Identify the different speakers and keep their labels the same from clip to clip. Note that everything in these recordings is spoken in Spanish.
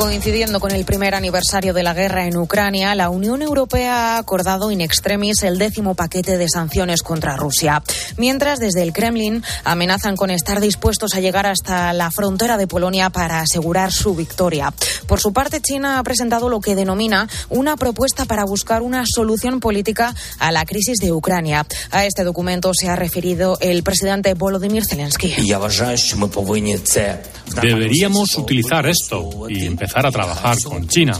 Speaker 1: Coincidiendo con el primer aniversario de la guerra en Ucrania, la Unión Europea ha acordado in extremis el décimo paquete de sanciones contra Rusia. Mientras, desde el Kremlin amenazan con estar dispuestos a llegar hasta la frontera de Polonia para asegurar su victoria. Por su parte, China ha presentado lo que denomina una propuesta para buscar una solución política a la crisis de Ucrania. A este documento se ha referido el presidente Volodymyr Zelensky.
Speaker 2: Deberíamos utilizar esto y empezar a trabajar con China.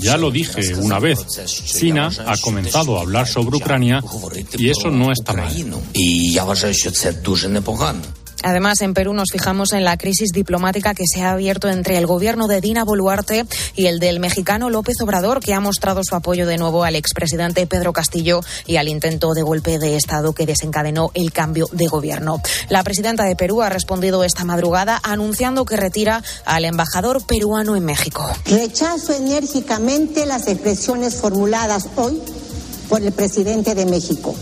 Speaker 2: Ya lo dije una vez, China ha comenzado a hablar sobre Ucrania y eso no está mal.
Speaker 1: Además, en Perú nos fijamos en la crisis diplomática que se ha abierto entre el gobierno de Dina Boluarte y el del mexicano López Obrador, que ha mostrado su apoyo de nuevo al expresidente Pedro Castillo y al intento de golpe de Estado que desencadenó el cambio de gobierno. La presidenta de Perú ha respondido esta madrugada anunciando que retira al embajador peruano en México.
Speaker 3: Rechazo enérgicamente las expresiones formuladas hoy por el presidente de México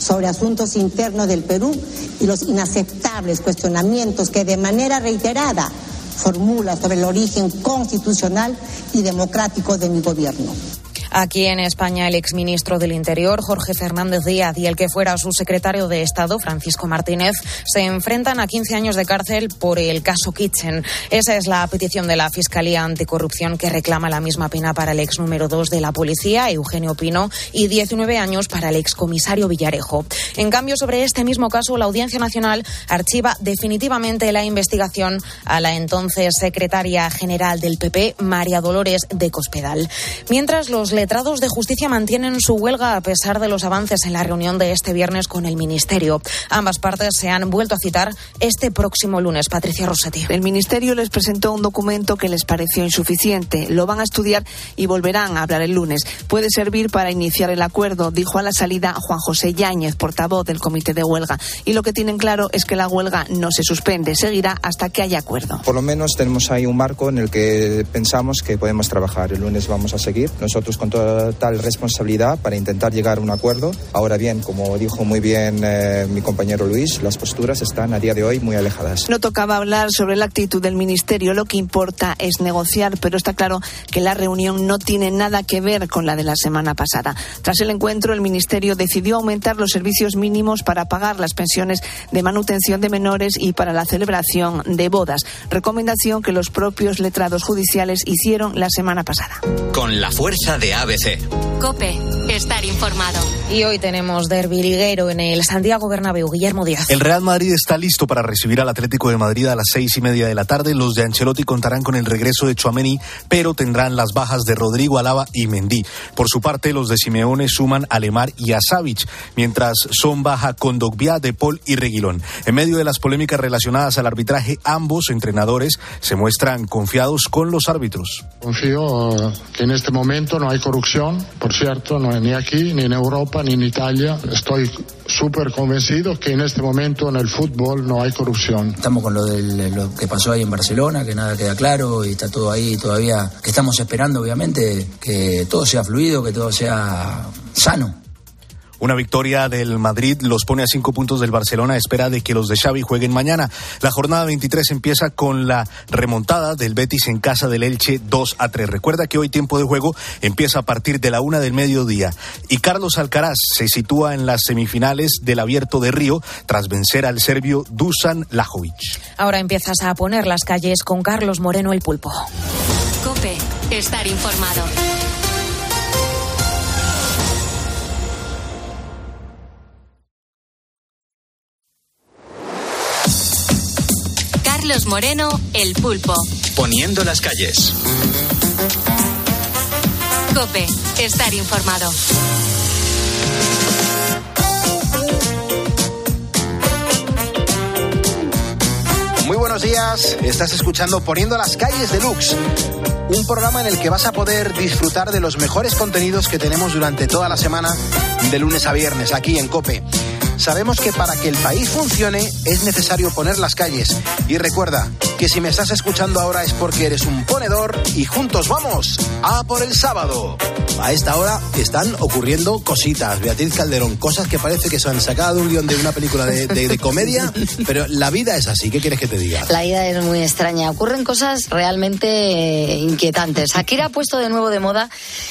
Speaker 3: sobre asuntos internos del Perú y los inaceptables cuestionamientos que de manera reiterada formula sobre el origen constitucional y democrático de mi gobierno.
Speaker 1: Aquí en España, el exministro del Interior, Jorge Fernández Díaz, y el que fuera su secretario de Estado, Francisco Martínez, se enfrentan a 15 años de cárcel por el caso Kitchen. Esa es la petición de la Fiscalía Anticorrupción que reclama la misma pena para el ex número 2 de la policía, Eugenio Pino, y 19 años para el excomisario Villarejo. En cambio, sobre este mismo caso, la Audiencia Nacional archiva definitivamente la investigación a la entonces secretaria general del PP, María Dolores de Cospedal. Mientras los letrados de justicia mantienen su huelga a pesar de los avances en la reunión de este viernes con el Ministerio. Ambas partes se han vuelto a citar este próximo lunes. Patricia Rossetti.
Speaker 4: El Ministerio les presentó un documento que les pareció insuficiente. Lo van a estudiar y volverán a hablar el lunes. Puede servir para iniciar el acuerdo, dijo a la salida Juan José Yáñez, portavoz del Comité de Huelga. Y lo que tienen claro es que la huelga no se suspende, seguirá hasta que haya acuerdo.
Speaker 5: Por lo menos tenemos ahí un marco en el que pensamos que podemos trabajar. El lunes vamos a seguir. Nosotros con total responsabilidad para intentar llegar a un acuerdo. Ahora bien, como dijo muy bien eh, mi compañero Luis, las posturas están a día de hoy muy alejadas.
Speaker 4: No tocaba hablar sobre la actitud del Ministerio, lo que importa es negociar, pero está claro que la reunión no tiene nada que ver con la de la semana pasada. Tras el encuentro, el Ministerio decidió aumentar los servicios mínimos para pagar las pensiones de manutención de menores y para la celebración de bodas, recomendación que los propios letrados judiciales hicieron la semana pasada.
Speaker 6: Con la fuerza de ABC.
Speaker 7: Cope, estar informado.
Speaker 1: Y hoy tenemos derbi liguero en el Santiago Bernabéu. Guillermo Díaz.
Speaker 8: El Real Madrid está listo para recibir al Atlético de Madrid a las seis y media de la tarde. Los de Ancelotti contarán con el regreso de Chuameni, pero tendrán las bajas de Rodrigo Alaba y Mendy. Por su parte, los de Simeone suman a Lemar y a Savic, mientras son baja con Dogbia, De Paul y Reguilón. En medio de las polémicas relacionadas al arbitraje, ambos entrenadores se muestran confiados con los árbitros.
Speaker 9: Confío que en este momento no hay corrupción, por cierto, no ni aquí, ni en Europa, ni en Italia. Estoy súper convencido que en este momento en el fútbol no hay corrupción.
Speaker 10: Estamos con lo, de lo que pasó ahí en Barcelona, que nada queda claro y está todo ahí todavía, que estamos esperando obviamente que todo sea fluido, que todo sea sano.
Speaker 8: Una victoria del Madrid los pone a cinco puntos del Barcelona a espera de que los de Xavi jueguen mañana. La jornada 23 empieza con la remontada del Betis en casa del Elche 2 a 3. Recuerda que hoy tiempo de juego empieza a partir de la una del mediodía. Y Carlos Alcaraz se sitúa en las semifinales del Abierto de Río tras vencer al serbio Dusan Lajovic.
Speaker 1: Ahora empiezas a poner las calles con Carlos Moreno el Pulpo.
Speaker 7: Cope, estar informado. Carlos Moreno, el pulpo.
Speaker 6: Poniendo las calles.
Speaker 7: Cope, estar informado.
Speaker 11: Muy buenos días, estás escuchando Poniendo las calles de Lux, un programa en el que vas a poder disfrutar de los mejores contenidos que tenemos durante toda la semana, de lunes a viernes, aquí en Cope. Sabemos que para que el país funcione es necesario poner las calles y recuerda, que si me estás escuchando ahora es porque eres un ponedor y juntos vamos a por el sábado. A esta hora están ocurriendo cositas, Beatriz Calderón, cosas que parece que se han sacado de un guion de una película de, de- de comedia, pero la vida es así, ¿qué quieres que te diga?
Speaker 12: La vida es muy extraña. Ocurren cosas realmente eh, inquietantes. Shakira ha puesto de nuevo de moda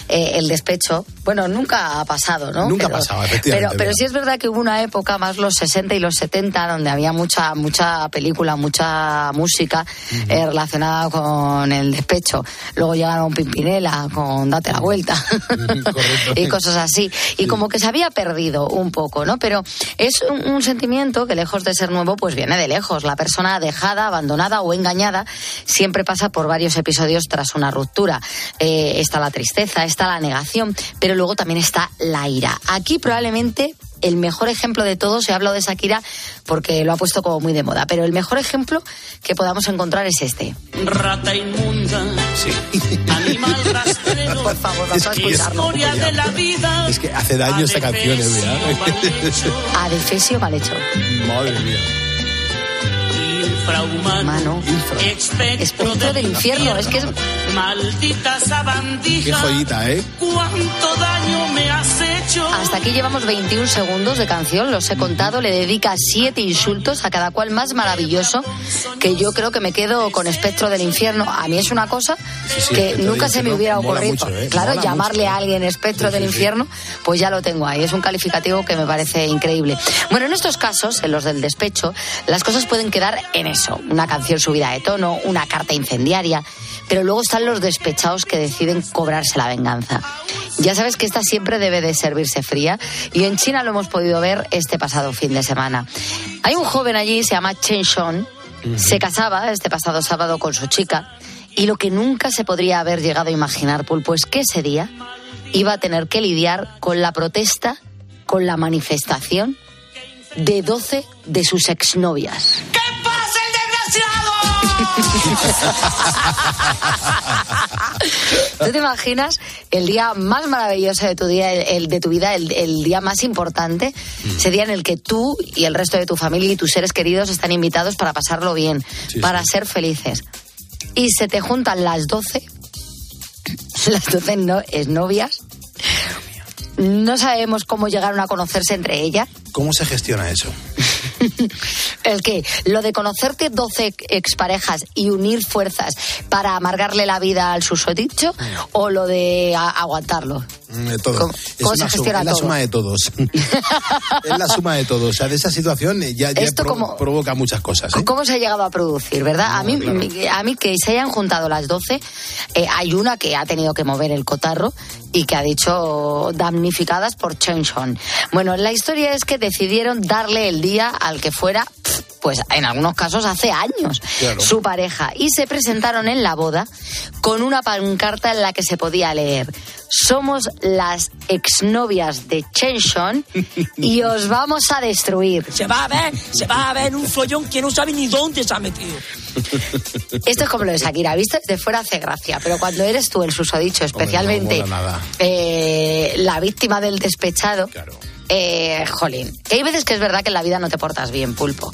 Speaker 12: eh, el despecho. Bueno, nunca ha pasado, ¿no?
Speaker 11: Nunca ha pasado, efectivamente,
Speaker 12: Pero, pero sí es verdad que hubo una época, más los 60 y los 70, donde había mucha, mucha película, mucha música eh, relacionada con el despecho. Luego llegaron Pimpinela con Date la vuelta y cosas así. Y como que se había perdido un poco, ¿no? Pero es un, un sentimiento que lejos de ser nuevo, pues viene de lejos. La persona dejada, abandonada o engañada siempre pasa por varios episodios tras una ruptura. Eh, está la tristeza, está la negación, pero luego también está la ira. Aquí probablemente el mejor ejemplo de todo, se ha hablado de Shakira porque lo ha puesto como muy de moda, pero el mejor ejemplo que podamos encontrar es este.
Speaker 13: Rata inmunda, animal rastrero.
Speaker 12: Por favor, vamos a escucharlo.
Speaker 13: Historia de la vida.
Speaker 11: Es que hace daño esta canción, ¿eh? Bea?
Speaker 12: Adefesio mal hecho.
Speaker 11: Madre mía.
Speaker 13: Infrahumano.
Speaker 12: Espectro del infierno, es que es...
Speaker 13: Maldita sabandija.
Speaker 11: Qué joyita, ¿eh?
Speaker 13: Cuánto daño me has hecho.
Speaker 12: Hasta aquí llevamos 21 segundos de canción, los he contado, le dedica siete insultos a cada cual más maravilloso, que yo creo que me quedo con espectro del infierno. A mí es una cosa
Speaker 11: sí,
Speaker 12: que
Speaker 11: espectro
Speaker 12: nunca
Speaker 11: del
Speaker 12: se me
Speaker 11: infierno
Speaker 12: hubiera ocurrido.
Speaker 11: mucho, ¿eh?
Speaker 12: Claro,
Speaker 11: Mola
Speaker 12: llamarle
Speaker 11: mucho.
Speaker 12: a alguien espectro del infierno, pues ya lo tengo ahí. Es un calificativo que me parece increíble. Bueno, en estos casos, en los del despecho, las cosas pueden quedar en eso. Una canción subida de tono, una carta incendiaria, pero luego están los despechados que deciden cobrarse la venganza. Ya sabes que esta siempre debe de servirse fría y en China lo hemos podido ver este pasado fin de semana. Hay un joven allí, se llama Chen Shon, se casaba este pasado sábado con su chica y lo que nunca se podría haber llegado a imaginar, Pulpo, es que ese día iba a tener que lidiar con la protesta, con la manifestación de 12 de sus exnovias.
Speaker 13: ¡Pasa
Speaker 12: ¿Tú te imaginas el día más maravilloso de tu día, el, el de tu vida, el, el día más importante, ese día en el que tú y el resto de tu familia y tus seres queridos están invitados para pasarlo bien,
Speaker 14: Sí,
Speaker 12: para ser felices? Y se te juntan las 12, las 12 no, novias. No sabemos cómo llegaron a conocerse entre ellas.
Speaker 11: ¿Cómo se gestiona eso?
Speaker 12: El que lo de conocerte 12 exparejas y unir fuerzas para amargarle la vida al susodicho o lo de aguantarlo.
Speaker 11: Mm, De todo.
Speaker 12: ¿Cómo-
Speaker 11: es
Speaker 12: cómo se
Speaker 11: suma,
Speaker 12: gestiona
Speaker 11: es la
Speaker 12: todo?
Speaker 11: suma de todos. es la suma de todos. O sea, de esa situación ya, ya
Speaker 12: Esto
Speaker 11: pro-
Speaker 12: como-
Speaker 11: provoca muchas cosas. ¿eh?
Speaker 12: ¿Cómo se ha llegado a producir, verdad? a, mí, mi- a mí que se hayan juntado las 12, eh, hay una que ha tenido que mover el cotarro y que ha dicho damnificadas por Chen Shon. Bueno, la historia es que decidieron darle el día al que fuera, pues en algunos casos hace años,
Speaker 14: Claro.
Speaker 12: su pareja. Y se presentaron en la boda con una pancarta en la que se podía leer, somos las exnovias de Chen Shon y os vamos a destruir.
Speaker 14: Se va a ver, se va a ver un follón que no sabe ni dónde se ha metido.
Speaker 12: Esto es como lo de Shakira, visto desde fuera hace gracia, pero cuando eres tú el susodicho, especialmente
Speaker 11: nada.
Speaker 12: eh, la víctima del despechado, eh, jolín, que hay veces que es verdad que en la vida no te portas bien, pulpo.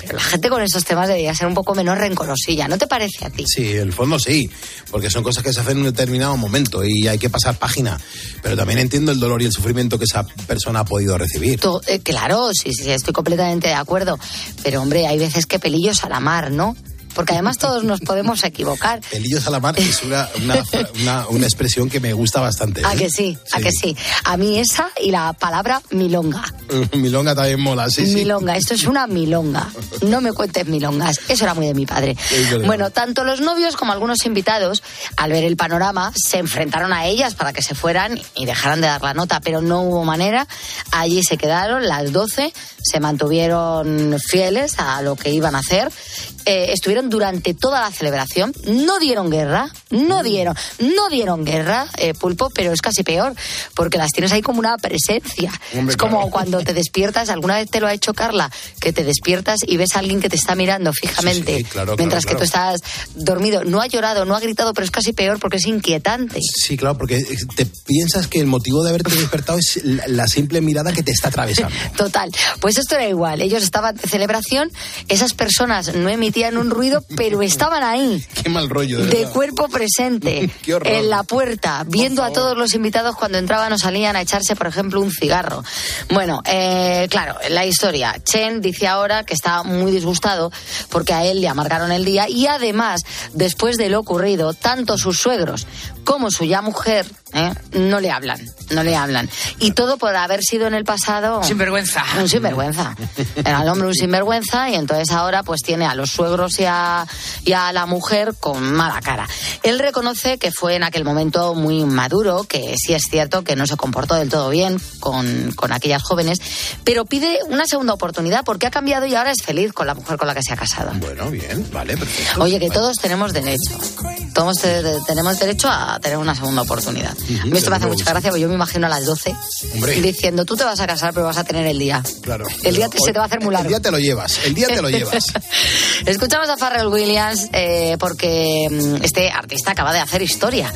Speaker 12: Pero la gente con estos temas debería ser un poco menos rencorosilla, ¿no te parece a ti?
Speaker 11: Sí, en el fondo sí, porque son cosas que se hacen en un determinado momento y hay que pasar página. Pero también entiendo el dolor y el sufrimiento que esa persona ha podido recibir.
Speaker 12: Tú- eh, claro, sí, sí, estoy completamente de acuerdo. Pero hombre, hay veces que pelillos a la mar, ¿no? Porque además todos nos podemos equivocar.
Speaker 11: Pelillos a la mar es una, una, una- una expresión que me gusta bastante.
Speaker 12: ¿A
Speaker 11: ¿eh?
Speaker 12: que sí? ¿A que sí? A mí esa y la palabra milonga.
Speaker 11: Milonga también mola, sí, sí.
Speaker 12: Milonga, esto es una milonga. No me cuentes milongas. Eso era muy de mi padre. Bueno, tanto los novios como algunos invitados, al ver el panorama, se enfrentaron a ellas para que se fueran y dejaran de dar la nota, pero no hubo manera. Allí se quedaron las 12, se mantuvieron fieles a lo que iban a hacer. Eh, estuvieron durante toda la celebración, no dieron guerra, no dieron, no dieron guerra, eh, pulpo, pero es casi peor, porque las tienes ahí como una presencia.
Speaker 14: Hombre,
Speaker 12: es como
Speaker 14: claro.
Speaker 12: cuando te despiertas, alguna vez te lo ha hecho Carla, que te despiertas y ves a alguien que te está mirando fijamente,
Speaker 11: Sí, sí, claro,
Speaker 12: mientras
Speaker 11: claro,
Speaker 12: que tú estás dormido. No ha llorado, no ha gritado, pero es casi peor porque es inquietante.
Speaker 11: Sí, claro, porque te piensas que el motivo de haberte despertado es la, simple mirada que te está atravesando.
Speaker 12: Total. Pues esto era igual. Ellos estaban de celebración, esas personas no emitían un ruido pero estaban ahí.
Speaker 11: Qué mal rollo, de,
Speaker 12: de cuerpo presente en la puerta, viendo a todos los invitados cuando entraban o salían a echarse, por ejemplo, un cigarro. Bueno, eh, claro, la historia. Chen dice ahora que está muy disgustado porque a él le amargaron el día y además, después de lo ocurrido, tanto sus suegros como su ya mujer ¿eh? no le hablan, no le hablan. Y todo por haber sido en el pasado...
Speaker 14: Sinvergüenza.
Speaker 12: Un sinvergüenza. Era el hombre un sinvergüenza y entonces ahora pues tiene a los suegros y a, y a la mujer con mala cara. Él reconoce que fue en aquel momento muy maduro, que sí es cierto que no se comportó del todo bien con, con aquellas jóvenes, pero pide una segunda oportunidad porque ha cambiado y ahora es feliz con la mujer con la que se ha casado.
Speaker 11: Bueno, bien, vale, perfecto.
Speaker 12: Oye, que todos tenemos derecho. Todos te- te- tenemos derecho a tener una segunda oportunidad. A mí esto me hace mucha gracia porque yo me imagino a las 12
Speaker 11: Hombre.
Speaker 12: diciendo, tú te vas a casar pero vas a tener el día.
Speaker 11: Claro.
Speaker 12: El día te- se te va a hacer muy largo.
Speaker 11: El día te lo llevas, el día te lo llevas.
Speaker 12: Escuchamos a Pharrell Williams eh, porque mm, este artista acaba de hacer historia.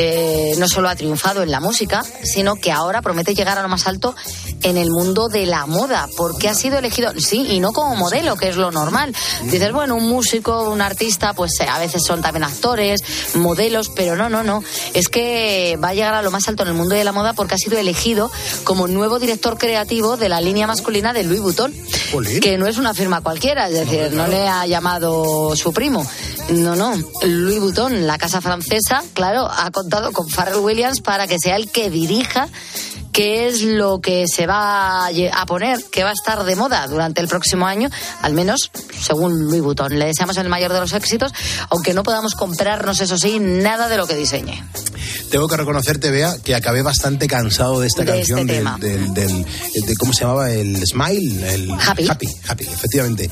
Speaker 12: Eh, no solo ha triunfado en la música, sino que ahora promete llegar a lo más alto en el mundo de la moda, porque ha sido elegido, sí, y no como modelo, que es lo normal. Dices, bueno, un músico, un artista, pues eh, a veces son también actores, modelos, pero no, no, no. Es que va a llegar a lo más alto en el mundo de la moda porque ha sido elegido como nuevo director creativo de la línea masculina de Louis Vuitton, que no es una firma cualquiera, es decir, no le ha llamado su primo. No, no. Louis Vuitton, la casa francesa, claro, ha contado con Pharrell Williams para que sea el que dirija qué es lo que se va a poner, que va a estar de moda durante el próximo año, al menos según Louis Vuitton. Le deseamos el mayor de los éxitos, aunque no podamos comprarnos, eso sí, nada de lo que diseñe.
Speaker 11: Tengo que reconocerte, Bea, que acabé bastante cansado de esta
Speaker 12: De
Speaker 11: canción
Speaker 12: este
Speaker 11: del- del, del- de cómo se llamaba el Smile, el
Speaker 12: Happy.
Speaker 11: Happy, Happy, efectivamente.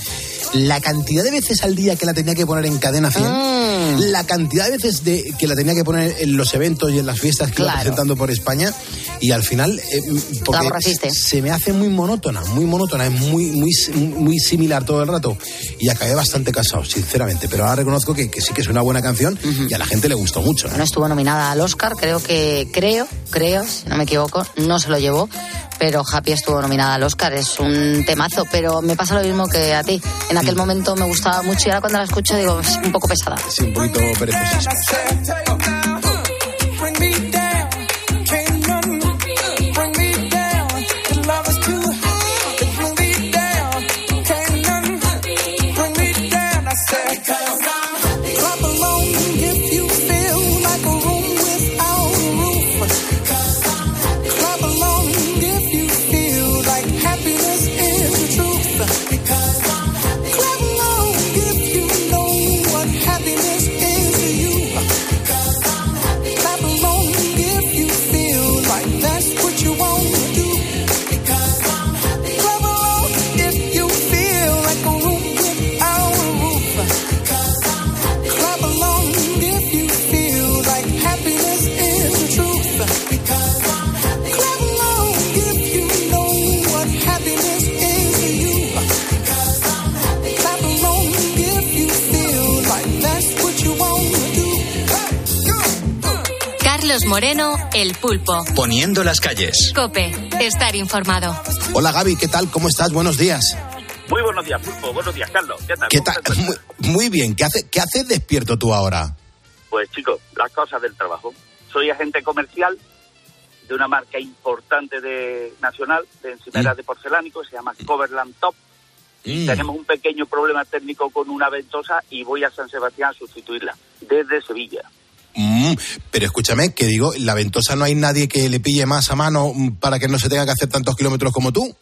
Speaker 11: La cantidad de veces al día que la tenía que poner en cadena 100,
Speaker 12: Mm.
Speaker 11: la cantidad de veces de, que la tenía que poner en los eventos y en las fiestas que iba
Speaker 12: Claro.
Speaker 11: presentando por España, y al final, eh, porque
Speaker 12: aborreciste.
Speaker 11: se me hace muy monótona, muy monótona, es muy, muy, muy similar todo el rato, y acabé bastante cansado, sinceramente. Pero ahora reconozco que, que sí que es una buena canción y a la gente le gustó mucho. ¿eh?
Speaker 12: Bueno, estuvo nominada al Oscar, creo que, creo, creo, si no me equivoco, no se lo llevó, pero Happy estuvo nominada al Oscar, es un temazo, pero me pasa lo mismo que a ti. En aquel momento me gustaba mucho y ahora cuando la escucho digo, es un poco pesada.
Speaker 11: Sí, un poquito perezosismo.
Speaker 7: Moreno, El Pulpo.
Speaker 6: Poniendo las calles.
Speaker 7: Cope, estar informado.
Speaker 11: Hola Gaby, ¿qué tal? ¿Cómo estás? Buenos días.
Speaker 15: Muy buenos días, Pulpo. Buenos días, Carlos. ¿Qué tal?
Speaker 11: ¿Qué
Speaker 15: ¿Cómo
Speaker 11: tal? Muy, muy bien. ¿Qué, hace, ¿Qué haces despierto tú ahora?
Speaker 15: Pues chicos, las cosas del trabajo. Soy agente comercial de una marca importante de nacional de encimeras de porcelánico, se llama Coverland Top.
Speaker 11: Mm.
Speaker 15: Tenemos un pequeño problema técnico con una ventosa y voy a San Sebastián a sustituirla desde Sevilla.
Speaker 11: Mm, pero escúchame, que digo, la ventosa no hay nadie que le pille más a mano mm, para que no se tenga que hacer tantos kilómetros como tú.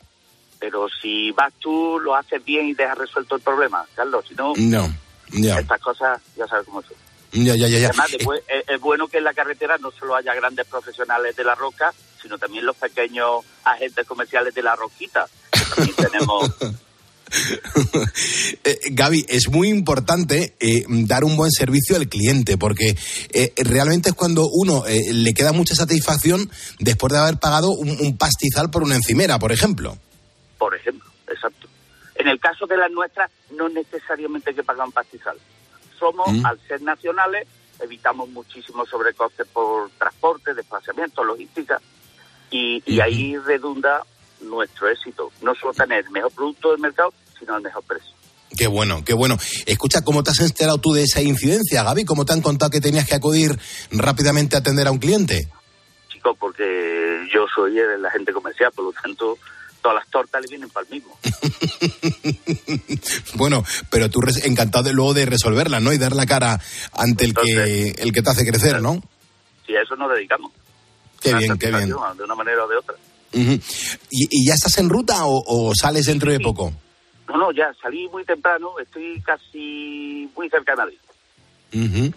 Speaker 15: Pero si vas tú, lo haces bien y dejas resuelto el problema, Carlos. Si no,
Speaker 11: No, ya,
Speaker 15: estas cosas ya sabes cómo son.
Speaker 11: ya, ya, ya. ya.
Speaker 15: Además, después, es, es bueno que en la carretera no solo haya grandes profesionales de la roca, sino también los pequeños agentes comerciales de la roquita. que También tenemos.
Speaker 11: Eh, Gaby, es muy importante eh, dar un buen servicio al cliente porque eh, realmente es cuando uno eh, le queda mucha satisfacción después de haber pagado un, un pastizal por una encimera, por ejemplo.
Speaker 15: por ejemplo, exacto. En el caso de las nuestras, no necesariamente hay que pagar un pastizal. Somos,
Speaker 11: Mm.
Speaker 15: al ser nacionales, evitamos muchísimos sobrecostes por transporte, desplazamiento, logística, y, y ahí redunda nuestro éxito. No solo tener el mejor producto del mercado, sino el mejor precio.
Speaker 11: Qué bueno, qué bueno. Escucha, ¿cómo te has enterado tú de esa incidencia, Gaby? ¿Cómo te han contado que tenías que acudir rápidamente a atender a un cliente?
Speaker 15: Chico, porque yo soy el agente comercial, por lo tanto, todas las tortas le vienen para el mismo.
Speaker 11: Bueno, pero tú encantado de, luego de resolverla, ¿no? Y dar la cara ante el que el que te hace crecer, ¿no?
Speaker 15: Si a eso nos dedicamos.
Speaker 11: Qué
Speaker 15: Una
Speaker 11: bien, qué bien.
Speaker 15: De una manera o de otra.
Speaker 11: Ujú. ¿Y, y ya estás en ruta o, o sales dentro de poco?
Speaker 15: No, no, ya salí muy temprano, estoy casi muy cerca de Madrid.
Speaker 11: Ujú.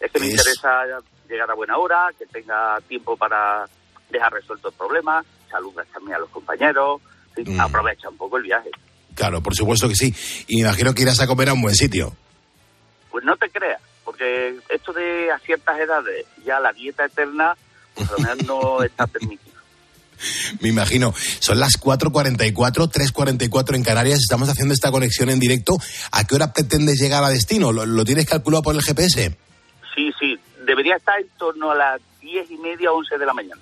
Speaker 15: Es que me
Speaker 11: Es-
Speaker 15: interesa llegar a buena hora, que tenga tiempo para dejar resuelto el problema, saludas también a los compañeros,
Speaker 11: Mm.
Speaker 15: aprovecha un poco el viaje.
Speaker 11: Claro, por supuesto que sí. Y me imagino que irás a comer a un buen sitio.
Speaker 15: Pues no te creas, porque esto de a ciertas edades, ya la dieta eterna, pues a lo mejor no está permitido.
Speaker 11: Me imagino. Son las 4.44, 3.44 en Canarias. Estamos haciendo esta conexión en directo. ¿A qué hora pretendes llegar a destino? ¿Lo, lo tienes calculado por el GPS?
Speaker 15: Sí, sí, debería estar en torno a las diez y media, once de la mañana.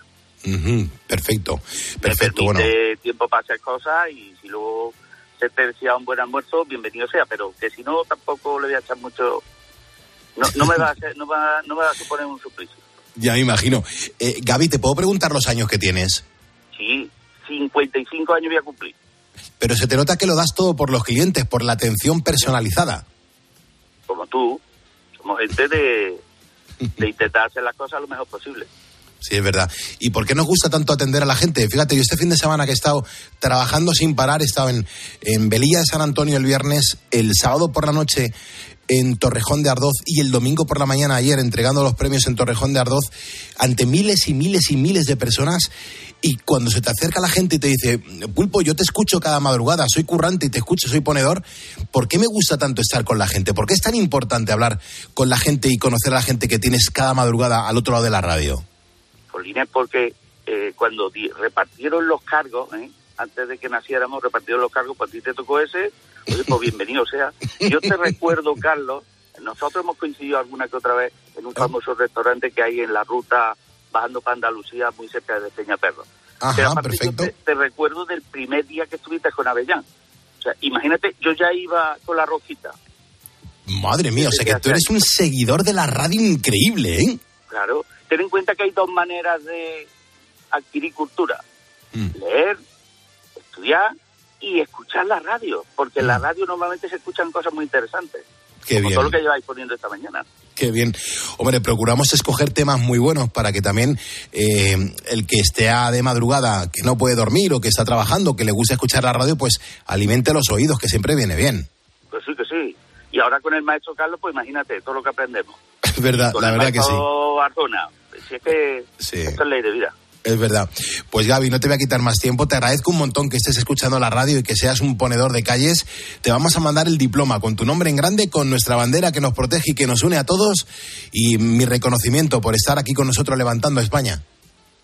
Speaker 11: Perfecto, perfecto. Bueno,
Speaker 15: De tiempo para hacer cosas y si luego se te desea un buen almuerzo, bienvenido sea, pero que si no, tampoco le voy a echar mucho... No, no me va a hacer- no va, no me va a suponer un suplicio.
Speaker 11: ya me imagino. Eh, Gaby, ¿te puedo preguntar los años que tienes?
Speaker 15: Sí, 55 años voy a cumplir.
Speaker 11: Pero se te nota que lo das todo por los clientes, por la atención personalizada.
Speaker 15: como tú, somos gente de, de intentar hacer las cosas lo mejor posible.
Speaker 11: Sí, es verdad. ¿Y por qué nos gusta tanto atender a la gente? Fíjate, yo este fin de semana que he estado trabajando sin parar, he estado en, en Velilla de San Antonio el viernes, el sábado por la noche en Torrejón de Ardoz y el domingo por la mañana ayer entregando los premios en Torrejón de Ardoz ante miles y miles y miles de personas y cuando se te acerca la gente y te dice, Pulpo, yo te escucho cada madrugada, soy currante y te escucho, soy ponedor, ¿por qué me gusta tanto estar con la gente? ¿Por qué es tan importante hablar con la gente y conocer a la gente que tienes cada madrugada al otro lado de la radio?
Speaker 15: Polina, porque eh, cuando repartieron los cargos, ¿eh? antes de que naciéramos, repartieron los cargos, pues a ti te tocó ese, oye, pues bienvenido sea. Yo te recuerdo, Carlos, nosotros hemos coincidido alguna que otra vez en un famoso restaurante que hay en la ruta bajando para Andalucía, muy cerca de Peñaperro.
Speaker 11: Ajá,
Speaker 15: Pero aparte
Speaker 11: perfecto.
Speaker 15: yo te, te recuerdo del primer día que estuviste con Avellán. O sea, imagínate, yo ya iba con la rojita.
Speaker 11: Madre mía, o sea que tú eres un seguidor de la radio increíble, ¿eh?
Speaker 15: Claro, ten en cuenta que hay dos maneras de adquirir cultura. Leer, estudiar y escuchar la radio, porque en la radio normalmente se escuchan cosas muy interesantes.
Speaker 11: Qué
Speaker 15: como
Speaker 11: bien.
Speaker 15: todo lo que lleváis poniendo esta mañana.
Speaker 11: Qué bien. Hombre, procuramos escoger temas muy buenos para que también eh, el que esté de madrugada, que no puede dormir o que está trabajando, que le gusta escuchar la radio, pues alimente los oídos, que siempre viene bien.
Speaker 15: Pues sí, que sí. Y ahora con el maestro Carlos, pues imagínate todo lo que aprendemos.
Speaker 11: Es verdad,
Speaker 15: Con
Speaker 11: la
Speaker 15: el
Speaker 11: verdad que sí.
Speaker 15: Arzona, si es que
Speaker 11: Sí.
Speaker 15: esto es ley de vida.
Speaker 11: Es verdad. Pues Gaby, no te voy a quitar más tiempo. Te agradezco un montón que estés escuchando la radio y que seas un ponedor de calles. Te vamos a mandar el diploma con tu nombre en grande, con nuestra bandera que nos protege y que nos une a todos. Y mi reconocimiento por estar aquí con nosotros levantando a España.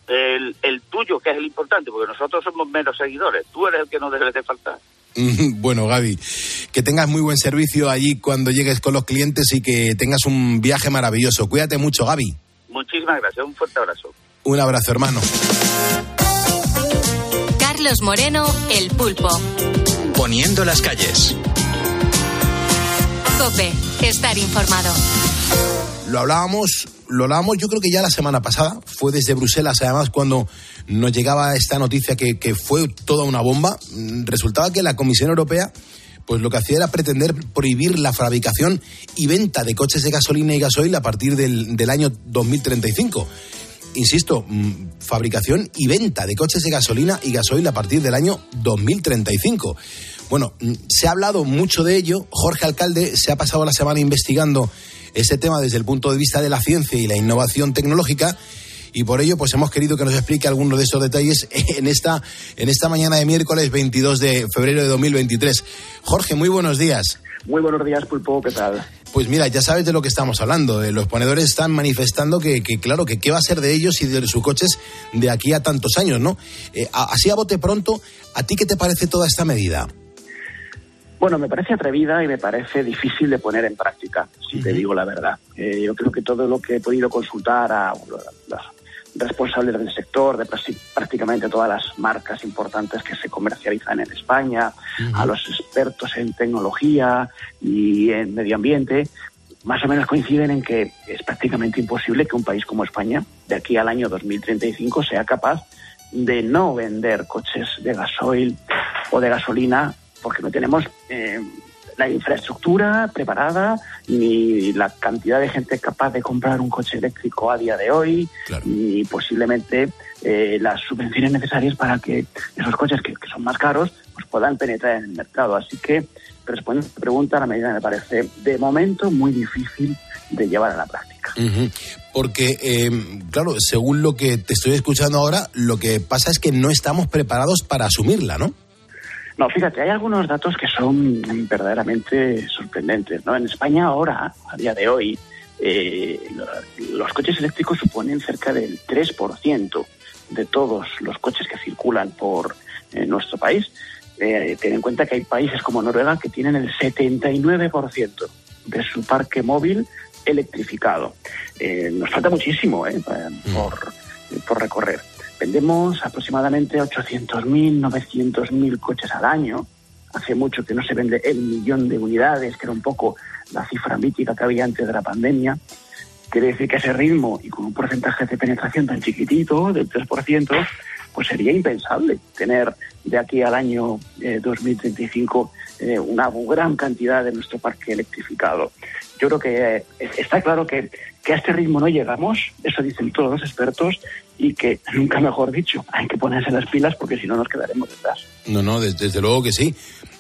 Speaker 15: El, el tuyo, que es el importante, porque nosotros somos menos seguidores. Tú eres el que nos debe de faltar.
Speaker 11: Mm, Bueno, Gaby, que tengas muy buen servicio allí cuando llegues con los clientes y que tengas un viaje maravilloso. Cuídate mucho, Gaby.
Speaker 15: Muchísimas gracias. Un fuerte abrazo.
Speaker 11: Un abrazo, hermano.
Speaker 7: Carlos Moreno, El Pulpo.
Speaker 6: Poniendo las calles.
Speaker 7: Cope, estar informado.
Speaker 11: Lo hablábamos, lo hablábamos yo creo que ya la semana pasada, fue desde Bruselas además cuando nos llegaba esta noticia que, que fue toda una bomba. Mm, Resultaba que la Comisión Europea pues lo que hacía era pretender prohibir la fabricación y venta de coches de gasolina y gasoil a partir del, del año 2035. Insisto, mm, fabricación y venta de coches de gasolina y gasoil a partir del año 2035. Bueno, mm, se ha hablado mucho de ello. Jorge Alcalde se ha pasado la semana investigando este tema desde el punto de vista de la ciencia y la innovación tecnológica y por ello pues hemos querido que nos explique algunos de estos detalles en esta en esta mañana de miércoles 22 de febrero de 2023. Jorge, muy buenos días.
Speaker 16: Muy buenos días, Pulpo, ¿qué tal?
Speaker 11: Pues mira, ya sabes de lo que estamos hablando. Los ponedores están manifestando que, que, claro, que qué va a ser de ellos y de sus coches de aquí a tantos años, ¿no? Eh, a- así a bote pronto, ¿a ti qué te parece toda esta medida?
Speaker 16: Bueno, me parece atrevida y me parece difícil de poner en práctica, si te digo la verdad. Eh, yo creo que todo lo que he podido consultar a las responsables del sector, de prácticamente todas las marcas importantes que se comercializan en España, a los expertos en tecnología y en medio ambiente, más o menos coinciden en que es prácticamente imposible que un país como España, de aquí al año 2035, sea capaz de no vender coches de gasoil o de gasolina porque no tenemos eh, la infraestructura preparada ni la cantidad de gente capaz de comprar un coche eléctrico a día de hoy ni posiblemente eh, las subvenciones necesarias para que esos coches que, que son más caros pues puedan penetrar en el mercado. Así que respondiendo a la pregunta, la medida me parece de momento muy difícil de llevar a la práctica.
Speaker 11: Porque, eh, claro, según lo que te estoy escuchando ahora, lo que pasa es que no estamos preparados para asumirla, ¿no?
Speaker 16: No, fíjate, hay algunos datos que son verdaderamente sorprendentes. ¿no? En España ahora, a día de hoy, eh, lo- los coches eléctricos suponen cerca del 3% de todos los coches que circulan por eh, nuestro país. Eh, ten en cuenta que hay países como Noruega que tienen el 79% de su parque móvil electrificado. Eh, nos falta muchísimo ¿eh? Pa- por, por recorrer. Vendemos aproximadamente 800.000, 900.000 coches al año. Hace mucho que no se vende el millón de unidades, que era un poco la cifra mítica que había antes de la pandemia. Quiere decir que ese ritmo y con un porcentaje de penetración tan chiquitito, del 3%, pues sería impensable tener de aquí al año eh, 2035 eh, una gran cantidad de nuestro parque electrificado. Yo creo que eh, está claro que, que a este ritmo no llegamos, eso dicen todos los expertos, y que, nunca mejor dicho, hay que ponerse las pilas porque si no nos quedaremos detrás.
Speaker 11: No, no, des- desde, luego que sí.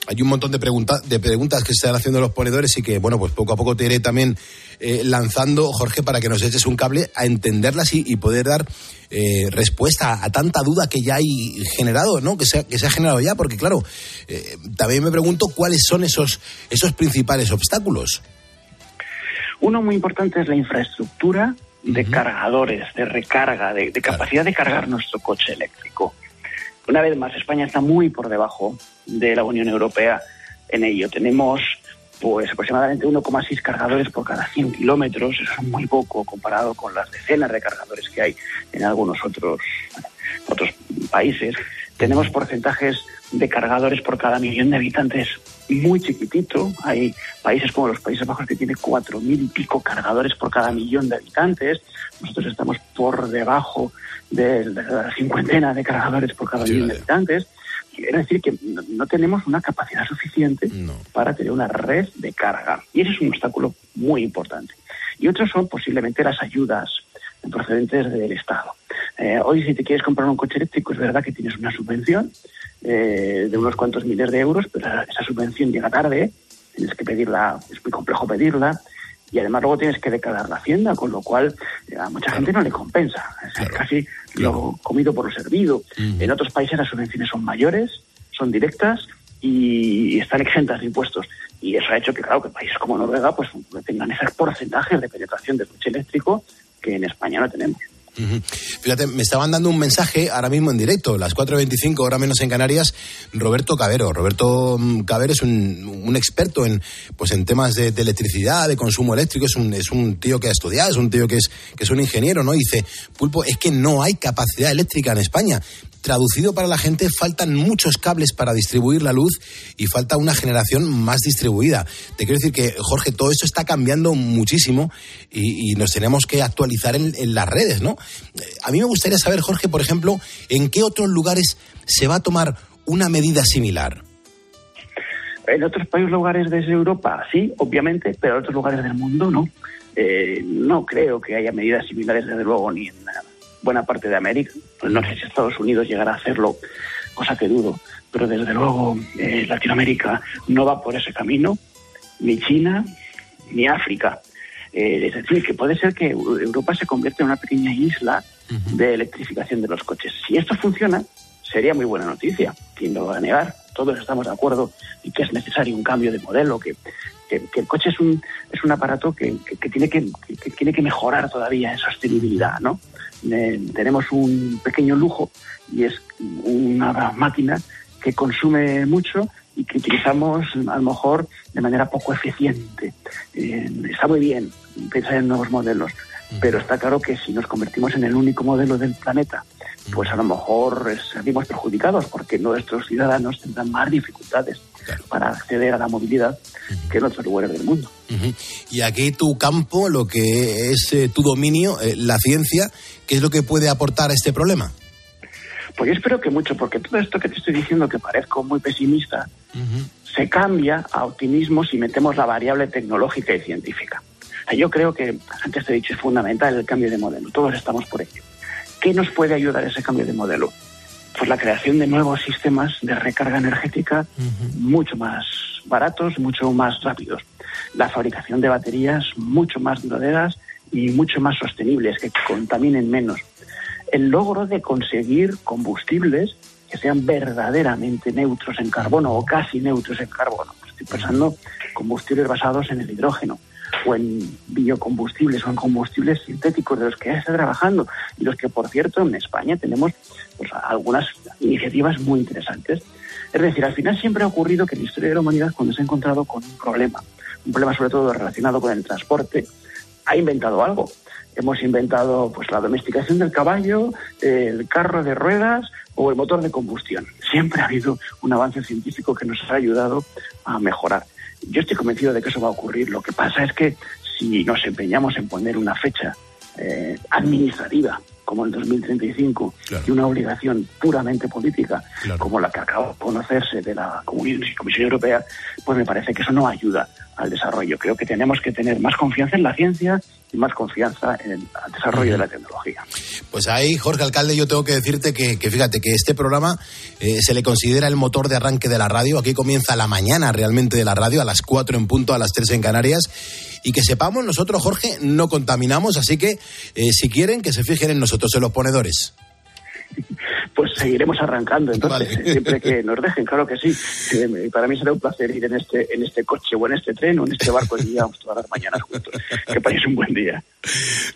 Speaker 11: Hay un montón de, pregunta- de preguntas que se están haciendo los ponedores y que, bueno, pues poco a poco te iré también eh, lanzando, Jorge, para que nos eches un cable a entenderlas y, y poder dar eh, respuesta a tanta duda que ya hay generado, ¿no? Que se, ha- que se ha generado ya, porque claro, eh, también me pregunto cuáles son esos, esos principales obstáculos.
Speaker 16: Uno muy importante es la infraestructura de cargadores, de recarga, de, de capacidad de cargar nuestro coche eléctrico. Una vez más, España está muy por debajo de la Unión Europea en ello. Tenemos pues aproximadamente 1,6 cargadores por cada 100 kilómetros. Eso es muy poco comparado con las decenas de cargadores que hay en algunos otros, otros países. Tenemos porcentajes de cargadores por cada millón de habitantes muy chiquitito. Hay países como los Países Bajos que tienen cuatro mil y pico cargadores por cada millón de habitantes. Nosotros estamos por debajo de la cincuentena de cargadores por cada millón de habitantes. Quiere decir que no, no tenemos una capacidad suficiente para tener una red de carga. Y ese es un obstáculo muy importante. Y otros son posiblemente las ayudas procedentes del Estado. Eh, hoy, si te quieres comprar un coche eléctrico, es verdad que tienes una subvención eh, de unos cuantos miles de euros, pero esa subvención llega tarde, tienes que pedirla, es muy complejo pedirla, y además luego tienes que declarar la hacienda, con lo cual eh, a mucha gente no le compensa. Es casi lo comido por lo servido. En otros países las subvenciones son mayores, son directas y están exentas de impuestos. Y eso ha hecho que, claro, que países como Noruega pues tengan esos porcentajes de penetración del coche eléctrico que en España no tenemos.
Speaker 11: Fíjate, me estaban dando un mensaje ahora mismo en directo, las 4.25, hora menos en Canarias, Roberto Cabero. Roberto mm, Cabero es un, experto en, pues en temas de, electricidad, de consumo eléctrico, es un, es un tío que ha estudiado, es un tío que es, que es un ingeniero, ¿no? Dice, Pulpo, es que no hay capacidad eléctrica en España. Traducido para la gente, faltan muchos cables para distribuir la luz y falta una generación más distribuida. Te quiero decir que, Jorge, todo esto está cambiando muchísimo y, nos tenemos que actualizar en, en las redes, ¿no? Eh, A mí me gustaría saber, Jorge, por ejemplo, en qué otros lugares se va a tomar una medida similar.
Speaker 16: En otros países lugares de Europa, sí, obviamente, pero en otros lugares del mundo no. Eh, no creo que haya medidas similares, desde luego, ni en buena parte de América. No sé si Estados Unidos llegará a hacerlo, cosa que dudo, pero desde luego eh, Latinoamérica no va por ese camino, ni China, ni África. Eh, es decir, que puede ser que Europa se convierta en una pequeña isla de electrificación de los coches. Si esto funciona, sería muy buena noticia. ¿Quién lo va a negar? Todos estamos de acuerdo en que es necesario un cambio de modelo, que, que, que el coche es un, es un aparato tiene que tiene que mejorar todavía en sostenibilidad, ¿no? Eh, tenemos un pequeño lujo y es una máquina que consume mucho y que utilizamos a lo mejor de manera poco eficiente. Eh, está muy bien pensar en nuevos modelos, pero está claro que si nos convertimos en el único modelo del planeta, pues a lo mejor eh, salimos perjudicados porque nuestros ciudadanos tendrán más dificultades para acceder a la movilidad que en otros lugares del mundo.
Speaker 11: Y aquí tu campo, lo que es eh, tu dominio, eh, la ciencia, ¿qué es lo que puede aportar a este problema?
Speaker 16: Pues yo espero que mucho, porque todo esto que te estoy diciendo, que parezco muy pesimista, se cambia a optimismo si metemos la variable tecnológica y científica. O sea, yo creo que, antes te he dicho, es fundamental el cambio de modelo. Todos estamos por ello. ¿Qué nos puede ayudar ese cambio de modelo? Pues la creación de nuevos sistemas de recarga energética mucho más baratos, mucho más rápidos. La fabricación de baterías mucho más duraderas y mucho más sostenibles, que contaminen menos. El logro de conseguir combustibles que sean verdaderamente neutros en carbono o casi neutros en carbono. Estoy pensando en combustibles basados en el hidrógeno o en biocombustibles o en combustibles sintéticos de los que ya está trabajando y los que, por cierto, en España tenemos pues, algunas iniciativas muy interesantes. Es decir, al final siempre ha ocurrido que en la historia de la humanidad, cuando se ha encontrado con un problema, un problema sobre todo relacionado con el transporte, ha inventado algo. Hemos inventado pues la domesticación del caballo, el carro de ruedas o el motor de combustión. Siempre ha habido un avance científico que nos ha ayudado a mejorar. Yo estoy convencido de que eso va a ocurrir. Lo que pasa es que si nos empeñamos en poner una fecha eh, administrativa como el 2035 y una obligación puramente política como la que acaba de conocerse de la Comisión Europea, pues me parece que eso no ayuda al desarrollo. Creo que tenemos que tener más confianza en la ciencia y más confianza en el desarrollo de la tecnología.
Speaker 11: Pues ahí, Jorge Alcalde, yo tengo que decirte que, fíjate que este programa eh, se le considera el motor de arranque de la radio. Aquí comienza la mañana realmente de la radio, a las 4 en punto, a las 3 en Canarias. Y que sepamos, nosotros, Jorge, no contaminamos, así que eh, si quieren, que se fijen en nosotros, en los ponedores.
Speaker 16: Pues seguiremos arrancando, entonces, siempre que nos dejen, claro que sí. Eh, para mí será un placer ir en este, en este coche o en este tren o en este barco y vamos todas las mañanas juntos. Que paséis un buen día.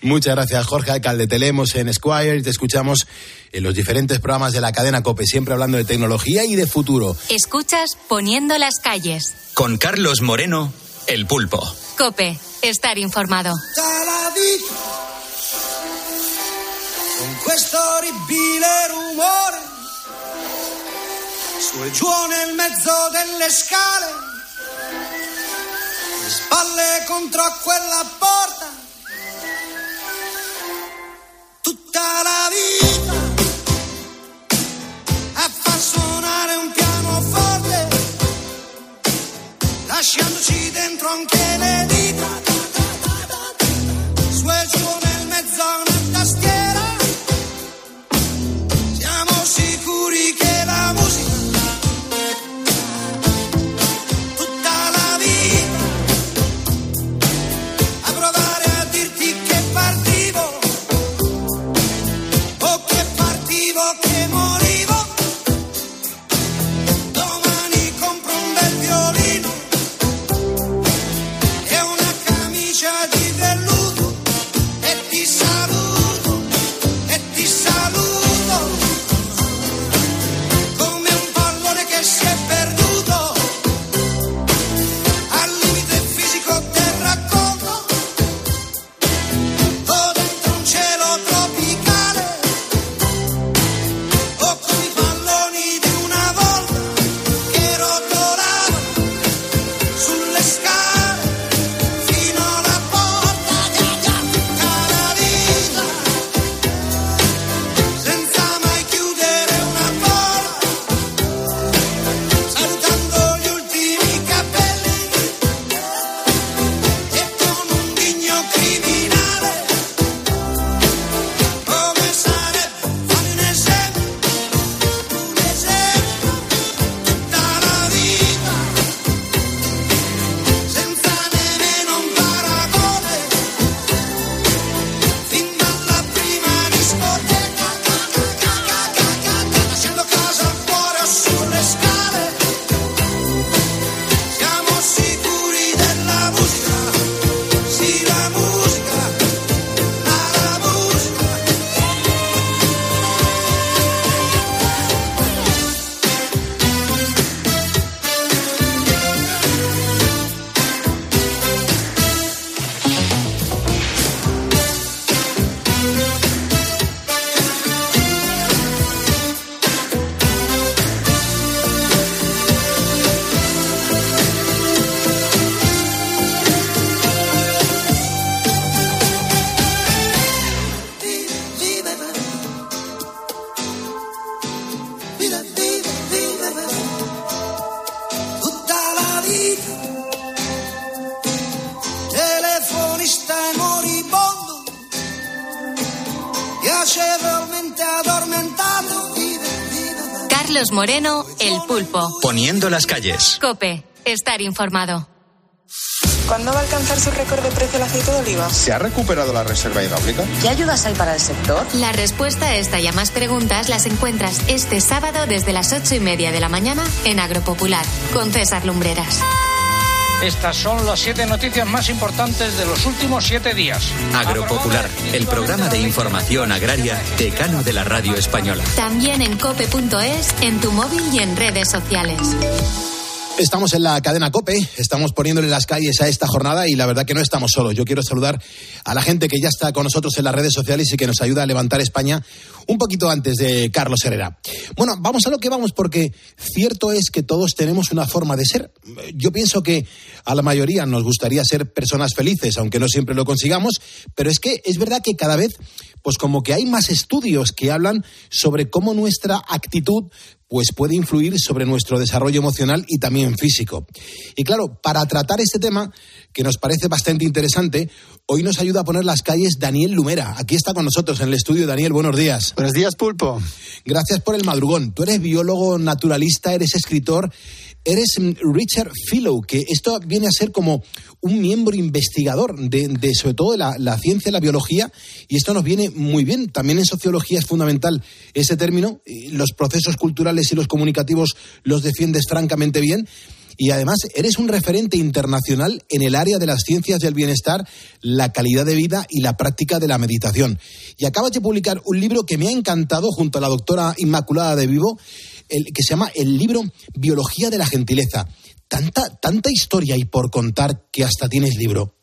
Speaker 11: Muchas gracias, Jorge Alcalde. Te leemos en Squire y te escuchamos en los diferentes programas de la cadena COPE, siempre hablando de tecnología y de futuro.
Speaker 7: Escuchas Poniendo las calles.
Speaker 6: Con Carlos Moreno, el pulpo.
Speaker 7: Cope, estar informado.
Speaker 13: Con questo orribile rumore su e giù nel mezzo delle scale le spalle contro quella porta tutta la vita a far suonare un pianoforte lasciandoci dentro anche le dita vita. Telefonista moribondo, piacevolmente addormentato.
Speaker 7: Carlos Moreno, El Pulpo.
Speaker 6: Poniendo las calles.
Speaker 7: Cope, estar informado.
Speaker 17: ¿Cuándo va a alcanzar su récord de precio el aceite de oliva?
Speaker 18: ¿Se ha recuperado la reserva hidráulica?
Speaker 12: ¿Qué ayudas hay para el sector?
Speaker 7: La respuesta a esta y a más preguntas las encuentras este sábado desde las ocho y media de la mañana en Agropopular con César Lumbreras.
Speaker 19: Estas son las siete noticias más importantes de los últimos siete días.
Speaker 6: Agropopular, el programa de información agraria decano de la radio española.
Speaker 7: También en cope.es, en tu móvil y en redes sociales.
Speaker 11: Estamos en la cadena Cope, estamos poniéndole las calles a esta jornada y la verdad que no estamos solos. Yo quiero saludar a la gente que ya está con nosotros en las redes sociales y que nos ayuda a levantar España un poquito antes de Carlos Herrera. Bueno, vamos a lo que vamos porque cierto es que todos tenemos una forma de ser. Yo pienso que a la mayoría nos gustaría ser personas felices, aunque no siempre lo consigamos, pero es que es verdad que cada vez pues como que hay más estudios que hablan sobre cómo nuestra actitud pues puede influir sobre nuestro desarrollo emocional y también físico. Y claro, para tratar este tema, que nos parece bastante interesante, hoy nos ayuda a poner las calles Daniel Lumera. Aquí está con nosotros en el estudio. Daniel, buenos días.
Speaker 20: Buenos días, Pulpo.
Speaker 11: Gracias por el madrugón. Tú eres biólogo naturalista, eres escritor, eres Richard Philo, que esto viene a ser como un miembro investigador de, sobre todo de la, la ciencia, la biología, y esto nos viene muy bien. También en sociología es fundamental ese término. Los procesos culturales y los comunicativos los defiendes francamente bien. Y además eres un referente internacional en el área de las ciencias del bienestar, la calidad de vida y la práctica de la meditación. Y acabas de publicar un libro que me ha encantado junto a la doctora Inmaculada de Vivo, que se llama el libro Biología de la Gentileza. Tanta, tanta historia y por contar que hasta tienes libro.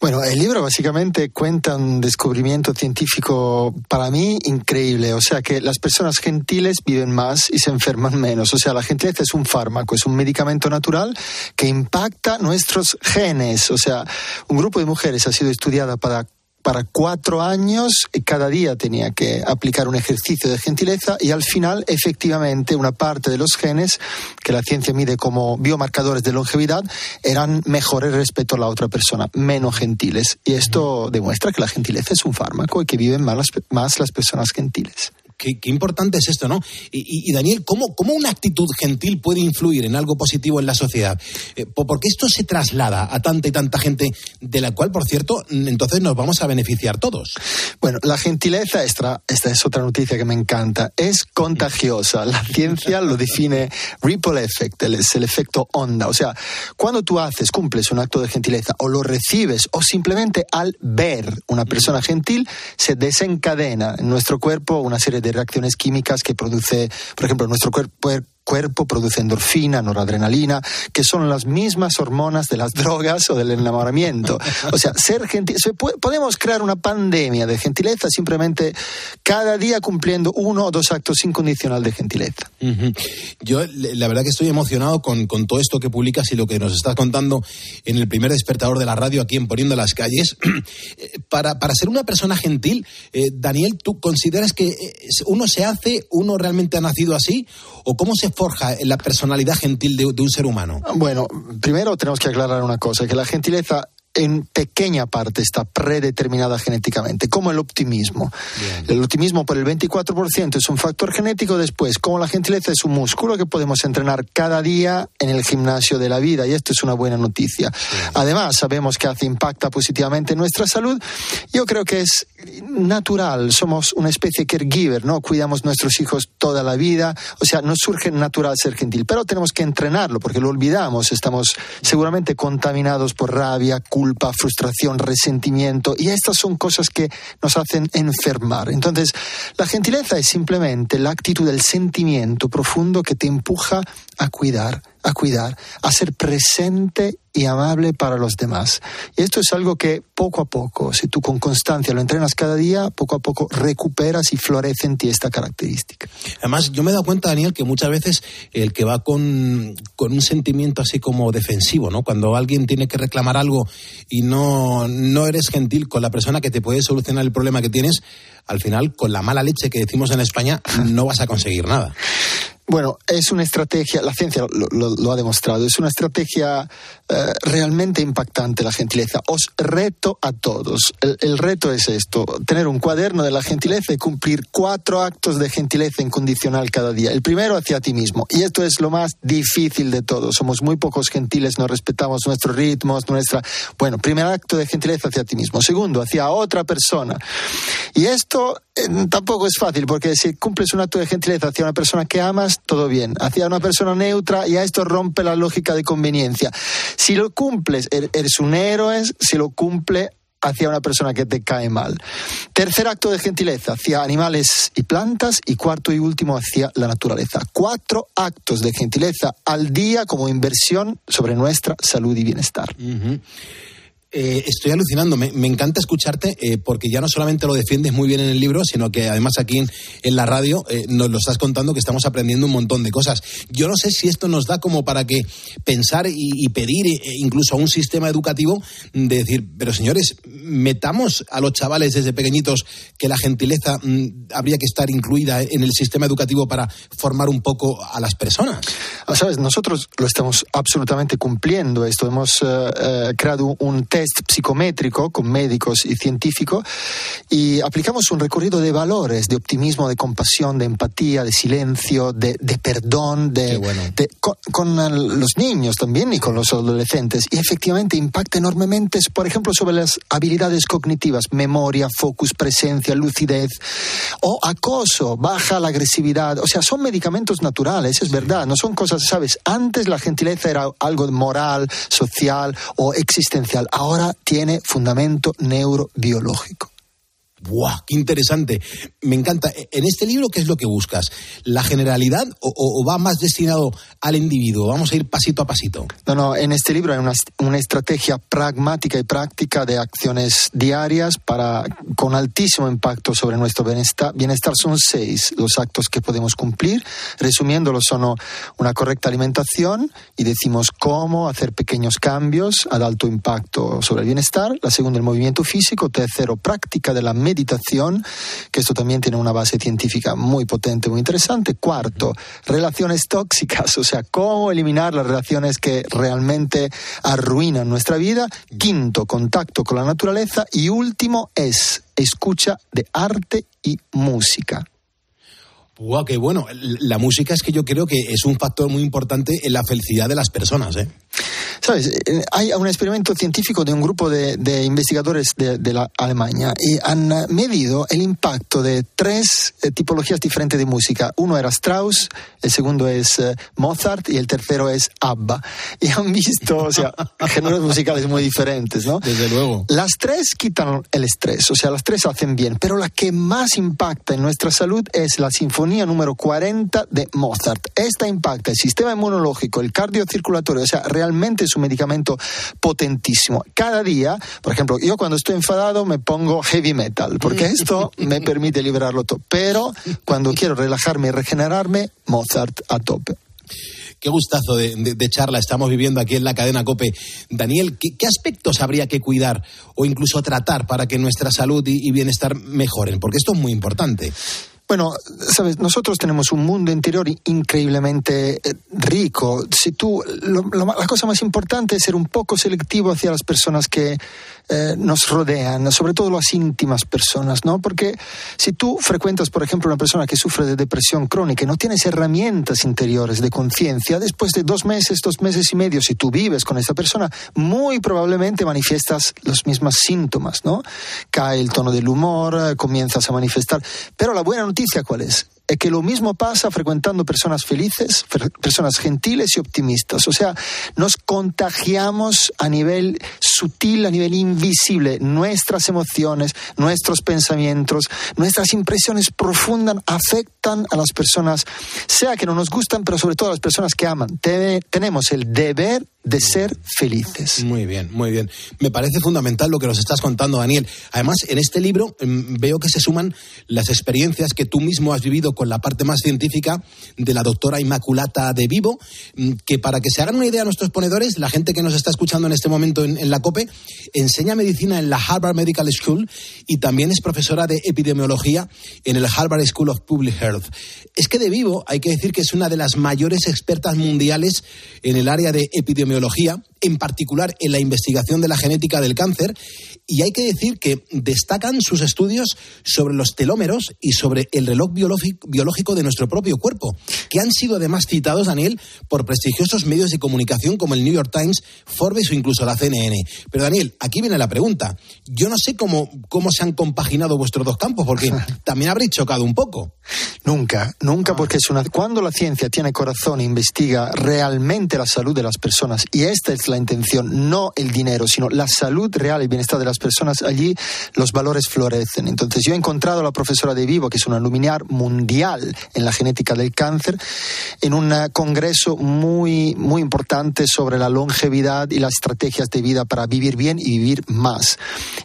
Speaker 20: Bueno, el libro básicamente cuenta un descubrimiento científico para mí increíble. O sea, que las personas gentiles viven más y se enferman menos. O sea, la gentileza es un fármaco, es un medicamento natural que impacta nuestros genes. O sea, un grupo de mujeres ha sido estudiada para para cuatro años cada día tenía que aplicar un ejercicio de gentileza y al final efectivamente una parte de los genes que la ciencia mide como biomarcadores de longevidad eran mejores respecto a la otra persona, menos gentiles. Y esto demuestra que la gentileza es un fármaco y que viven más las, más las personas gentiles.
Speaker 11: Qué, qué, importante es esto, ¿no? Y, y, y Daniel, ¿cómo, ¿cómo, una actitud gentil puede influir en algo positivo en la sociedad? Eh, porque esto se traslada a tanta y tanta gente, de la cual, por cierto, entonces nos vamos a beneficiar todos.
Speaker 20: Bueno, la gentileza, esta, esta es otra noticia que me encanta, es contagiosa. La ciencia lo define ripple effect, es el efecto onda. O sea, cuando tú haces, cumples un acto de gentileza o lo recibes o simplemente al ver una persona gentil, se desencadena en nuestro cuerpo una serie de reacciones químicas que produce, por ejemplo, nuestro cuerpo cuerpo produce endorfina, noradrenalina, que son las mismas hormonas de las drogas o del enamoramiento. O sea, ser gentil, puede, podemos crear una pandemia de gentileza simplemente cada día cumpliendo uno o dos actos incondicional de gentileza.
Speaker 11: Uh -huh. Yo la verdad que estoy emocionado con, con, todo esto que publicas y lo que nos estás contando en el primer despertador de la radio aquí en Poniendo las Calles. para, para ser una persona gentil, eh, Daniel, ¿tú consideras que uno se hace, uno realmente ha nacido así? ¿O cómo se forja la personalidad gentil de, de un ser humano?
Speaker 20: Bueno, primero tenemos que aclarar una cosa, que la gentileza en pequeña parte está predeterminada genéticamente, como el optimismo. Bien. El optimismo por el 24% es un factor genético, después, como la gentileza es un músculo que podemos entrenar cada día en el gimnasio de la vida, y esto es una buena noticia. Bien. Además, sabemos que hace impacta positivamente en nuestra salud. Yo creo que es natural, somos una especie caregiver, ¿no? Cuidamos nuestros hijos toda la vida, o sea, nos surge natural ser gentil, pero tenemos que entrenarlo porque lo olvidamos, estamos seguramente contaminados por rabia, culpa, culpa, frustración, resentimiento, y estas son cosas que nos hacen enfermar. Entonces, la gentileza es simplemente la actitud del sentimiento profundo que te empuja a cuidar, a cuidar, a ser presente y amable para los demás. Y esto es algo que poco a poco, si tú con constancia lo entrenas cada día, poco a poco recuperas y florece en ti esta característica.
Speaker 11: Además, yo me he dado cuenta, Daniel, que muchas veces el que va con, con un sentimiento así como defensivo, ¿no? Cuando alguien tiene que reclamar algo y no, no eres gentil con la persona que te puede solucionar el problema que tienes, al final, con la mala leche que decimos en España, no vas a conseguir nada.
Speaker 20: Bueno, es una estrategia, la ciencia lo, ha demostrado, es una estrategia eh, realmente impactante la gentileza. Os reto a todos. El, el reto es esto, tener un cuaderno de la gentileza y cumplir cuatro actos de gentileza incondicional cada día. El primero hacia ti mismo. Y esto es lo más difícil de todo. Somos muy pocos gentiles, no respetamos nuestros ritmos, nuestra... Bueno, primer acto de gentileza hacia ti mismo. Segundo, hacia otra persona. Y esto eh, tampoco es fácil, porque si cumples un acto de gentileza hacia una persona que amas, todo bien. Hacia una persona neutra, ya esto rompe la lógica de conveniencia. Si lo cumples, er- eres un héroe, si lo cumple hacia una persona que te cae mal. Tercer acto de gentileza hacia animales y plantas y cuarto y último hacia la naturaleza. Cuatro actos de gentileza al día como inversión sobre nuestra salud y bienestar.
Speaker 11: Eh, estoy alucinando, me, encanta escucharte eh, porque ya no solamente lo defiendes muy bien en el libro, sino que además aquí en, la radio eh, nos lo estás contando que estamos aprendiendo un montón de cosas. Yo no sé si esto nos da como para que pensar y, pedir incluso a un sistema educativo de decir, pero señores, metamos a los chavales desde pequeñitos que la gentileza mm, habría que estar incluida en el sistema educativo para formar un poco a las personas.
Speaker 20: Ah, Sabes, nosotros lo estamos absolutamente cumpliendo esto. Hemos creado un test psicométrico con médicos y científicos y aplicamos un recorrido de valores, de optimismo, de compasión, de empatía, de silencio, de, de perdón, de, de- con, con, los niños también y con los adolescentes. Y efectivamente impacta enormemente, por ejemplo, sobre las habilidades cognitivas, memoria, focus, presencia, lucidez o acoso, baja la agresividad. O sea, son medicamentos naturales, es verdad, no son cosas, ¿sabes? Antes la gentileza era algo moral, social o existencial. Ahora tiene fundamento neurobiológico.
Speaker 11: ¡Buah! ¡Qué interesante! Me encanta. En este libro, ¿qué es lo que buscas? ¿La generalidad o, o- va más destinado al individuo? Vamos a ir pasito a pasito.
Speaker 20: No, no, en este libro hay una, una estrategia pragmática y práctica de acciones diarias para, con altísimo impacto sobre nuestro bienestar. Bienestar son seis los actos que podemos cumplir. Resumiéndolo, son una correcta alimentación y decimos cómo hacer pequeños cambios ad alto impacto sobre el bienestar. La segunda, el movimiento físico. Tercero, práctica de la meditación, que esto también tiene una base científica muy potente, muy interesante. Cuarto, relaciones tóxicas, o sea, cómo eliminar las relaciones que realmente arruinan nuestra vida. Quinto, contacto con la naturaleza. Y último es escucha de arte y música.
Speaker 11: ¡Buah! ¡Qué bueno! La música es que yo creo que es un factor muy importante en la felicidad de las personas, ¿eh?
Speaker 20: Sabes, Eh, hay un experimento científico de un grupo de, de investigadores de, de la Alemania y han medido el impacto de tres eh, tipologías diferentes de música. Uno era Strauss, el segundo es eh, Mozart y el tercero es ABBA. Y han visto, o sea, géneros musicales muy diferentes, ¿no?
Speaker 11: Desde luego.
Speaker 20: Las tres quitan el estrés, o sea, las tres hacen bien, pero la que más impacta en nuestra salud es la Sinfonía número 40 de Mozart. Esta impacta el sistema inmunológico, el cardiocirculatorio, o sea, realmente es un medicamento potentísimo. Cada día, por ejemplo, yo cuando estoy enfadado me pongo heavy metal, porque esto me permite liberarlo todo, pero cuando quiero relajarme y regenerarme, Mozart a tope.
Speaker 11: Qué gustazo de, de- de charla estamos viviendo aquí en la cadena COPE. Daniel, ¿qué, qué aspectos habría que cuidar o incluso tratar para que nuestra salud y, y bienestar mejoren? Porque esto es muy importante.
Speaker 20: Bueno, sabes, nosotros tenemos un mundo interior increíblemente eh, rico. Si tú, lo- la cosa más importante es ser un poco selectivo hacia las personas que eh, nos rodean, sobre todo las íntimas personas, ¿no? Porque si tú frecuentas, por ejemplo, una persona que sufre de depresión crónica y no tienes herramientas interiores de conciencia, después de dos meses, dos meses y medio, si tú vives con esa persona, muy probablemente manifiestas los mismos síntomas, ¿no? Cae el tono del humor, eh, comienzas a manifestar. Pero la buena noticia, ¿cuál es? Es que lo mismo pasa frecuentando personas felices, personas gentiles y optimistas. O sea, nos contagiamos a nivel sutil, a nivel invisible. Nuestras emociones, nuestros pensamientos, nuestras impresiones profundas afectan a las personas, sea que no nos gustan, pero sobre todo a las personas que aman. Te- tenemos el deber de ser felices.
Speaker 11: Muy bien, muy bien. Me parece fundamental lo que nos estás contando, Daniel. Además, en este libro mm, veo que se suman las experiencias que tú mismo has vivido con la parte más científica de la doctora Inmaculata de Vivo, mm, que para que se hagan una idea nuestros ponedores, la gente que nos está escuchando en este momento en, en la COPE, enseña medicina en la Harvard Medical School y también es profesora de epidemiología en el Harvard School of Public Health. Es que de Vivo hay que decir que es una de las mayores expertas mundiales en el área de epidemiología, en particular en la investigación de la genética del cáncer, y hay que decir que destacan sus estudios sobre los telómeros y sobre el reloj biológico, de nuestro propio cuerpo, que han sido además citados, Daniel, por prestigiosos medios de comunicación como el New York Times, Forbes o incluso la CNN. Pero Daniel, aquí viene la pregunta. Yo no sé cómo, cómo se han compaginado vuestros dos campos, porque también habréis chocado un poco.
Speaker 20: Nunca, nunca, porque es una. Cuando la ciencia tiene corazón e investiga realmente la salud de las personas, y esta es la intención, no el dinero, sino la salud real el bienestar de las personas, allí los valores florecen. Entonces, yo he encontrado a la profesora de Vivo, que es una luminaria mundial en la genética del cáncer, en un congreso muy, muy importante sobre la longevidad y las estrategias de vida para vivir bien y vivir más.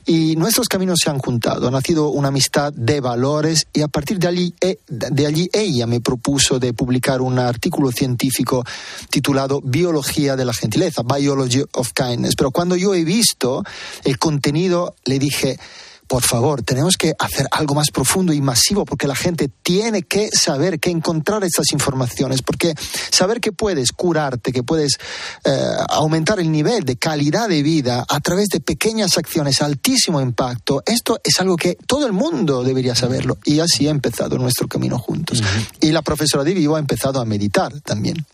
Speaker 20: Y nuestros caminos se han juntado, ha nacido una amistad de valores y a partir de allí, eh, de allí ella me propuso de publicar un artículo científico titulado Biología de la gentileza, Biology of Kindness. Pero cuando yo he visto el contenido, le dije, por favor, tenemos que hacer algo más profundo y masivo porque la gente tiene que saber, que encontrar estas informaciones, porque saber que puedes curarte, que puedes eh, aumentar el nivel de calidad de vida a través de pequeñas acciones, altísimo impacto, esto es algo que todo el mundo debería saberlo. Y así ha empezado nuestro camino juntos. Y la profesora de Vivo ha empezado a meditar también.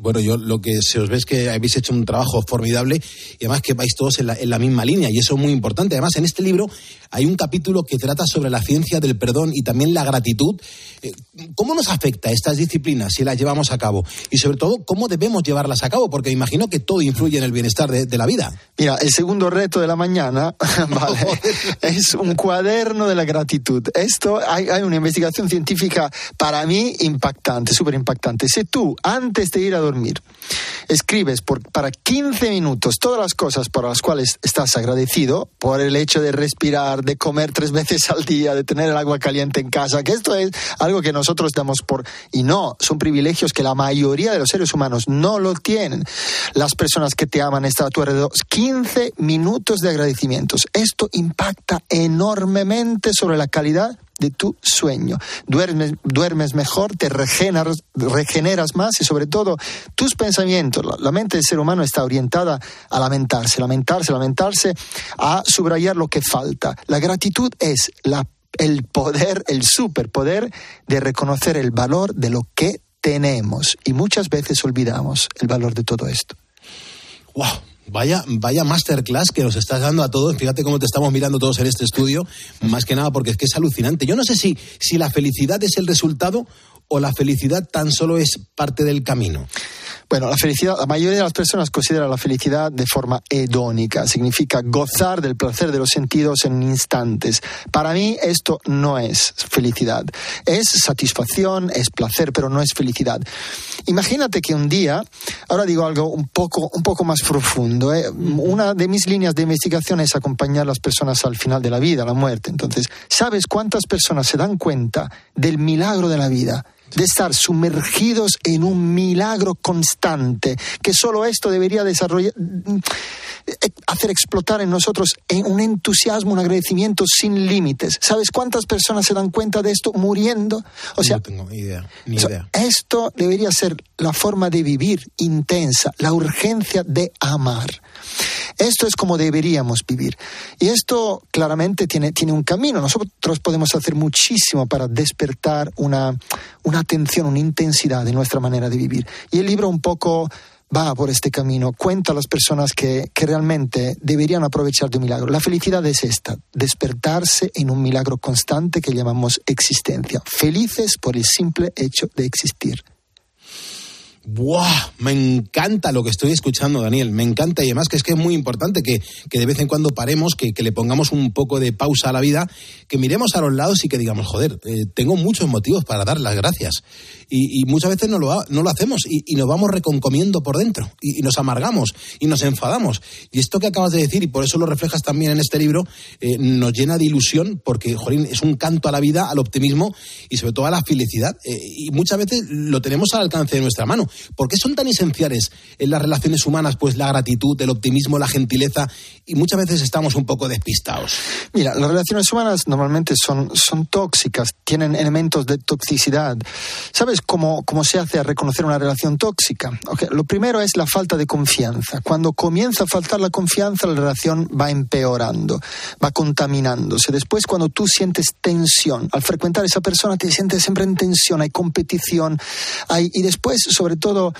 Speaker 11: Bueno, yo lo que se os ve es que habéis hecho un trabajo formidable y además que vais todos en la, en la misma línea y eso es muy importante. Además, en este libro hay un capítulo que trata sobre la ciencia del perdón y también la gratitud. Eh, ¿Cómo nos afecta estas disciplinas si las llevamos a cabo? Y sobre todo, ¿cómo debemos llevarlas a cabo? Porque imagino que todo influye en el bienestar de, de la vida.
Speaker 20: Mira, el segundo reto de la mañana vale, es un cuaderno de la gratitud. Esto hay, hay una investigación científica para mí impactante, súper impactante. Si tú, antes de ir a dormir, escribes por, para 15 minutos todas las cosas por las cuales estás agradecido, por el hecho de respirar, de comer tres veces al día, de tener el agua caliente en casa, que esto es algo que nosotros damos por... Y no, son privilegios que la mayoría de los seres humanos no lo tienen. Las personas que te aman están a tu alrededor. 15 minutos de agradecimientos. Esto impacta enormemente sobre la calidad de tu sueño. Duermes, duermes mejor, te regeneras, regeneras más y sobre todo tus pensamientos. La, la mente del ser humano está orientada a lamentarse, lamentarse, lamentarse, a subrayar lo que falta. La gratitud es la, el poder, el superpoder de reconocer el valor de lo que tenemos y muchas veces olvidamos el valor de todo esto.
Speaker 11: ¡Wow! Vaya, vaya masterclass que nos estás dando a todos. Fíjate cómo te estamos mirando todos en este estudio. Más que nada porque es que es alucinante. Yo no sé si, si la felicidad es el resultado o la felicidad tan solo es parte del camino.
Speaker 20: Bueno, la felicidad, la mayoría de las personas considera la felicidad de forma hedónica, significa gozar del placer de los sentidos en instantes. Para mí esto no es felicidad, es satisfacción, es placer, pero no es felicidad. Imagínate que un día, ahora digo algo un poco, un poco más profundo, ¿eh? una de mis líneas de investigación es acompañar a las personas al final de la vida, a la muerte. Entonces, ¿sabes cuántas personas se dan cuenta del milagro de la vida? De estar sumergidos en un milagro constante, que solo esto debería desarrollar, hacer explotar en nosotros un entusiasmo, un agradecimiento sin límites. ¿Sabes cuántas personas se dan cuenta de esto muriendo? O sea,
Speaker 11: no tengo ni idea.
Speaker 20: esto debería ser la forma de vivir intensa, la urgencia de amar. Esto es como deberíamos vivir. Y esto claramente tiene, tiene un camino. Nosotros podemos hacer muchísimo para despertar una, una atención, una intensidad de nuestra manera de vivir. Y el libro un poco va por este camino, cuenta a las personas que, que realmente deberían aprovechar de un milagro. La felicidad es esta, despertarse en un milagro constante que llamamos existencia. Felices por el simple hecho de existir.
Speaker 11: Buah, me encanta lo que estoy escuchando, Daniel. Me encanta y además que es que es muy importante que, que de vez en cuando paremos, que, que le pongamos un poco de pausa a la vida, que miremos a los lados y que digamos, joder, eh, tengo muchos motivos para dar las gracias. Y, y muchas veces no lo, ha- no lo hacemos y, y nos vamos reconcomiendo por dentro y, nos amargamos y nos enfadamos. Y esto que acabas de decir, y por eso lo reflejas también en este libro, eh, nos llena de ilusión porque, jolín, es un canto a la vida, al optimismo y sobre todo a la felicidad. Eh, y muchas veces lo tenemos al alcance de nuestra mano. ¿Por qué son tan esenciales en las relaciones humanas? Pues la gratitud, el optimismo, la gentileza y muchas veces estamos un poco despistados.
Speaker 20: Mira, las relaciones humanas normalmente son, son tóxicas, tienen elementos de toxicidad. ¿Sabes cómo, cómo se hace a reconocer una relación tóxica? Ok, Lo primero es la falta de confianza. Cuando comienza a faltar la confianza, la relación va empeorando, va contaminándose. Después, cuando tú sientes tensión, al frecuentar a esa persona te sientes siempre en tensión, hay competición, hay, y después, sobre todo,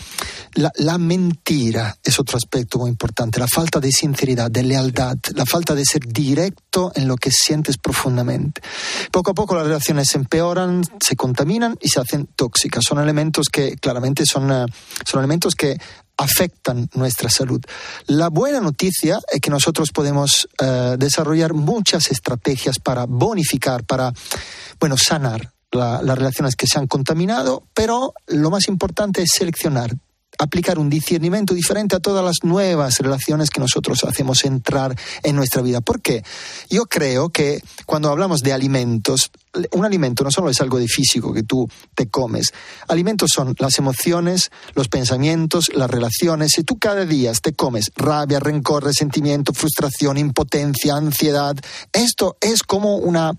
Speaker 20: la, la mentira es otro aspecto muy importante, la falta de sinceridad, de lealtad, la falta de ser directo en lo que sientes profundamente. Poco a poco las relaciones se empeoran, se contaminan y se hacen tóxicas. Son elementos que claramente son, eh, son elementos que afectan nuestra salud. La buena noticia es que nosotros podemos eh, desarrollar muchas estrategias para bonificar, para, bueno, sanar la- las relaciones que se han contaminado, pero lo más importante es seleccionar, aplicar un discernimiento diferente a todas las nuevas relaciones que nosotros hacemos entrar en nuestra vida. ¿Por qué? Yo creo que cuando hablamos de alimentos, un alimento no solo es algo de físico que tú te comes. Alimentos son las emociones, los pensamientos, las relaciones. Si tú cada día te comes rabia, rencor, resentimiento, frustración, impotencia, ansiedad, esto es como una,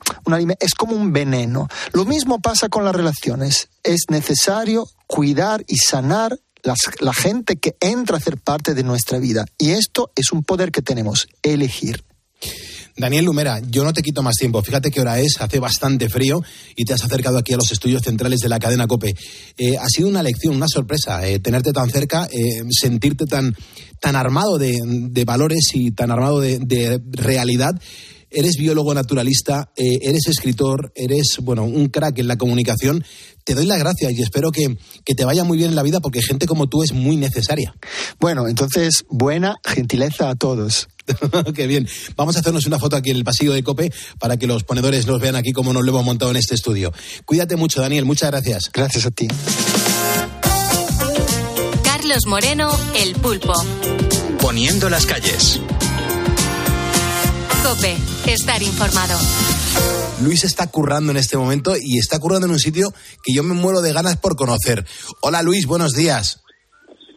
Speaker 20: es como un veneno. Lo mismo pasa con las relaciones. Es necesario cuidar y sanar la gente que entra a ser parte de nuestra vida. Y esto es un poder que tenemos, elegir.
Speaker 11: Daniel Lumera, yo no te quito más tiempo. Fíjate qué hora es, hace bastante frío y te has acercado aquí a los estudios centrales de la cadena COPE. Eh, ha sido una lección, una sorpresa, eh, tenerte tan cerca, eh, sentirte tan, tan armado de, de valores y tan armado de realidad. Eres biólogo naturalista, eh, eres escritor, eres, bueno, un crack en la comunicación. Te doy las gracias y espero que, que te vaya muy bien en la vida porque gente como tú es muy necesaria.
Speaker 20: Bueno, entonces, buena gentileza a todos.
Speaker 11: Qué bien. Vamos a hacernos una foto aquí en el pasillo de Cope para que los ponedores nos vean aquí como nos lo hemos montado en este estudio. Cuídate mucho, Daniel. Muchas gracias.
Speaker 20: Gracias a ti.
Speaker 7: Carlos Moreno, El Pulpo.
Speaker 6: Poniendo las calles.
Speaker 7: Cope, estar informado.
Speaker 11: Luis está currando en este momento y está currando en un sitio que yo me muero de ganas por conocer. Hola Luis, buenos días.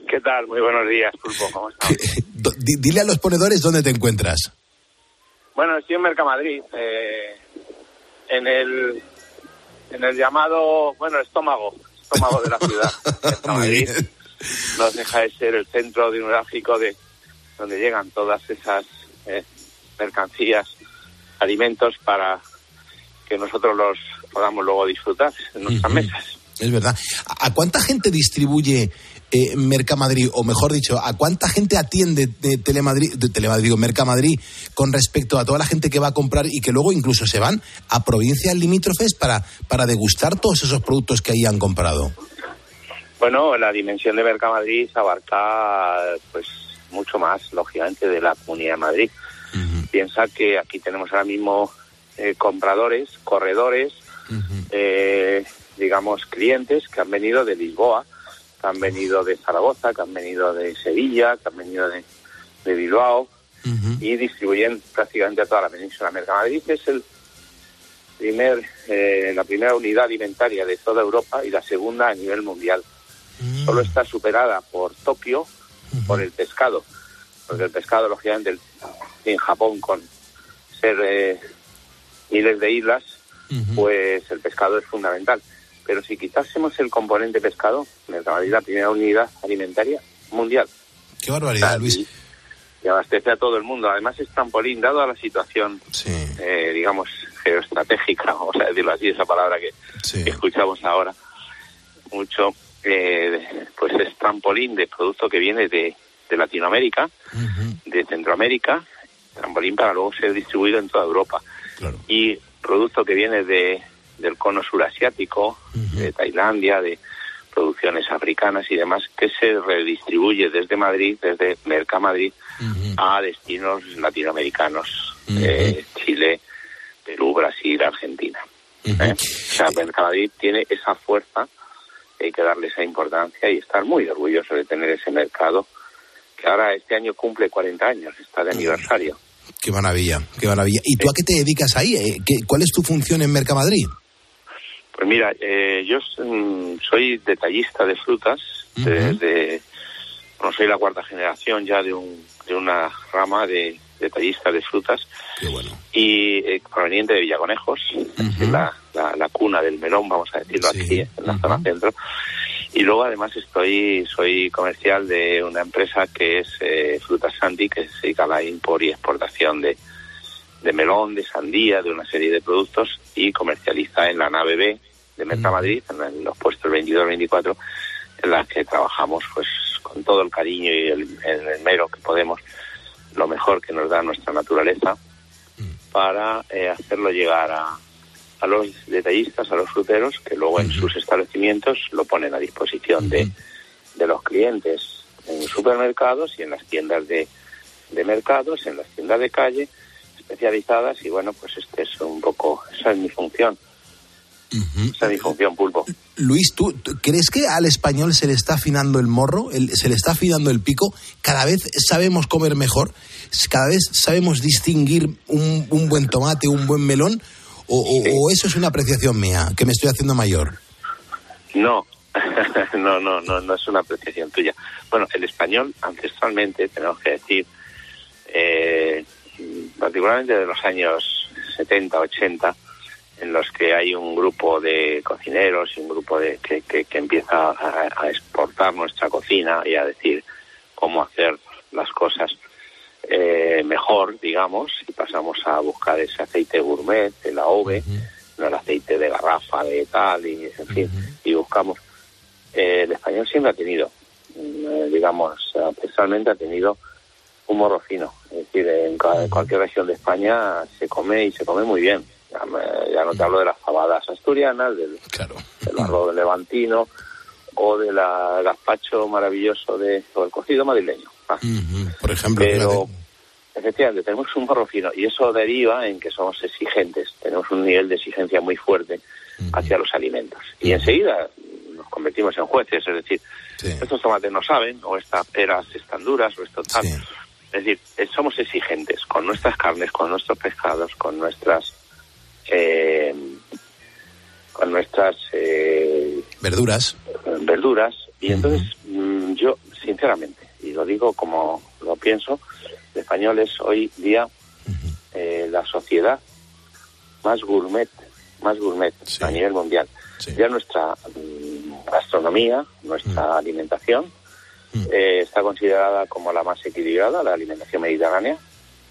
Speaker 21: ¿Qué tal? Muy buenos días, Pulpo. ¿Cómo estás?
Speaker 11: Dile a los ponedores dónde te encuentras.
Speaker 21: Bueno, estoy en Mercamadrid, eh, en el en el llamado, bueno, estómago, estómago de la ciudad. Mercamadrid no deja de ser el centro neurálgico de donde llegan todas esas eh, mercancías, alimentos para que nosotros los podamos luego disfrutar en nuestras mesas.
Speaker 11: Es verdad. ¿A a cuánta gente distribuye eh, Mercamadrid? O mejor dicho, ¿a cuánta gente atiende de Telemadrid, de Telemadrid o Mercamadrid con respecto a toda la gente que va a comprar y que luego incluso se van a provincias limítrofes para, para degustar todos esos productos que ahí han comprado?
Speaker 21: Bueno, la dimensión de Mercamadrid abarca pues mucho más, lógicamente, de la Comunidad de Madrid. Piensa que aquí tenemos ahora mismo eh, compradores, corredores, eh, digamos, clientes que han venido de Lisboa, que han venido de Zaragoza, que han venido de Sevilla, que han venido de, de Bilbao y distribuyen prácticamente a toda la península. Mercamadrid es el primer, eh, la primera unidad alimentaria de toda Europa y la segunda a nivel mundial. Solo está superada por Tokio por el pescado, porque el pescado, lógicamente, en Japón, con ser eh, miles de islas, pues el pescado es fundamental. Pero si quitásemos el componente pescado, es la primera unidad alimentaria mundial
Speaker 11: Qué barbaridad, Luis.
Speaker 21: y abastece a todo el mundo. Además es trampolín, dado a la situación, eh, digamos, geoestratégica, vamos a decirlo así, esa palabra que, que escuchamos ahora mucho, eh, pues es trampolín de producto que viene de, de Latinoamérica, de Centroamérica, trampolín para luego ser distribuido en toda Europa. Y producto que viene de, del cono surasiático, de Tailandia, de producciones africanas y demás que se redistribuye desde Madrid, desde Mercamadrid, a destinos latinoamericanos, eh, Chile, Perú, Brasil, Argentina. ¿eh? O sea, Mercamadrid tiene esa fuerza, hay que darle esa importancia y estar muy orgulloso de tener ese mercado que ahora este año cumple 40 años, está de aniversario.
Speaker 11: Qué maravilla, qué maravilla. ¿Y tú a qué te dedicas ahí? Eh, ¿qué- ¿Cuál es tu función en Mercamadrid?
Speaker 21: Pues mira, eh, yo mm, soy detallista de frutas, desde, bueno, soy la cuarta generación ya de, un, de una rama de detallista de frutas. Y eh, proveniente de Villaconejos, es la, la, la cuna del melón, vamos a decirlo aquí, en la zona centro. Y luego además estoy, soy comercial de una empresa que es eh, Frutas Santi, que se dedica a la import y exportación de, de melón, de sandía, de una serie de productos y comercializa en la nave B de Mercamadrid, en, en los puestos 22-24, en las que trabajamos pues con todo el cariño y el, el esmero que podemos, lo mejor que nos da nuestra naturaleza, para eh, hacerlo llegar a, a los detallistas, a los fruteros, que luego en sus establecimientos lo ponen a disposición de, de los clientes en supermercados y en las tiendas de, de mercados, en las tiendas de calle especializadas y bueno, pues este es un poco, esa es mi función. Esa es mi función, pulpo.
Speaker 11: Luis, ¿tú, tú crees que al español se le está afinando el morro, el- se le está afinando el pico? Cada vez sabemos comer mejor, cada vez sabemos distinguir un, un buen tomate, un buen melón, o, o- o eso es una apreciación mía, que me estoy haciendo mayor.
Speaker 21: No, no, no, no, no es una apreciación tuya. Bueno, el español ancestralmente, tenemos que decir, eh, particularmente de los años 70, 80, en los que hay un grupo de cocineros y un grupo de que, que, que empieza a, a exportar nuestra cocina y a decir cómo hacer las cosas eh, mejor, digamos, y pasamos a buscar ese aceite gourmet, el AOVE, no el aceite de garrafa, de tal, y en fin, y buscamos. Eh, el español siempre ha tenido, eh, digamos, ancestralmente ha tenido un morro fino. Es decir, en ca- cualquier región de España se come y se come muy bien. Ya, no te hablo de las fabadas asturianas, del, del arroz levantino o del gazpacho maravilloso de, o el cocido madrileño. Ah.
Speaker 11: Por ejemplo,
Speaker 21: Pero efectivamente tenemos un morro fino y eso deriva en que somos exigentes, tenemos un nivel de exigencia muy fuerte hacia los alimentos. Y enseguida nos convertimos en jueces, es decir, estos tomates no saben, o estas peras están duras, o esto tal. Es decir, eh, somos exigentes con nuestras carnes, con nuestros pescados, con nuestras eh, con nuestras eh,
Speaker 11: verduras.
Speaker 21: verduras y entonces mm, yo sinceramente y lo digo como lo pienso el español es hoy día eh, la sociedad más gourmet más gourmet a nivel mundial. Ya nuestra mm, gastronomía nuestra alimentación eh, está considerada como la más equilibrada la alimentación mediterránea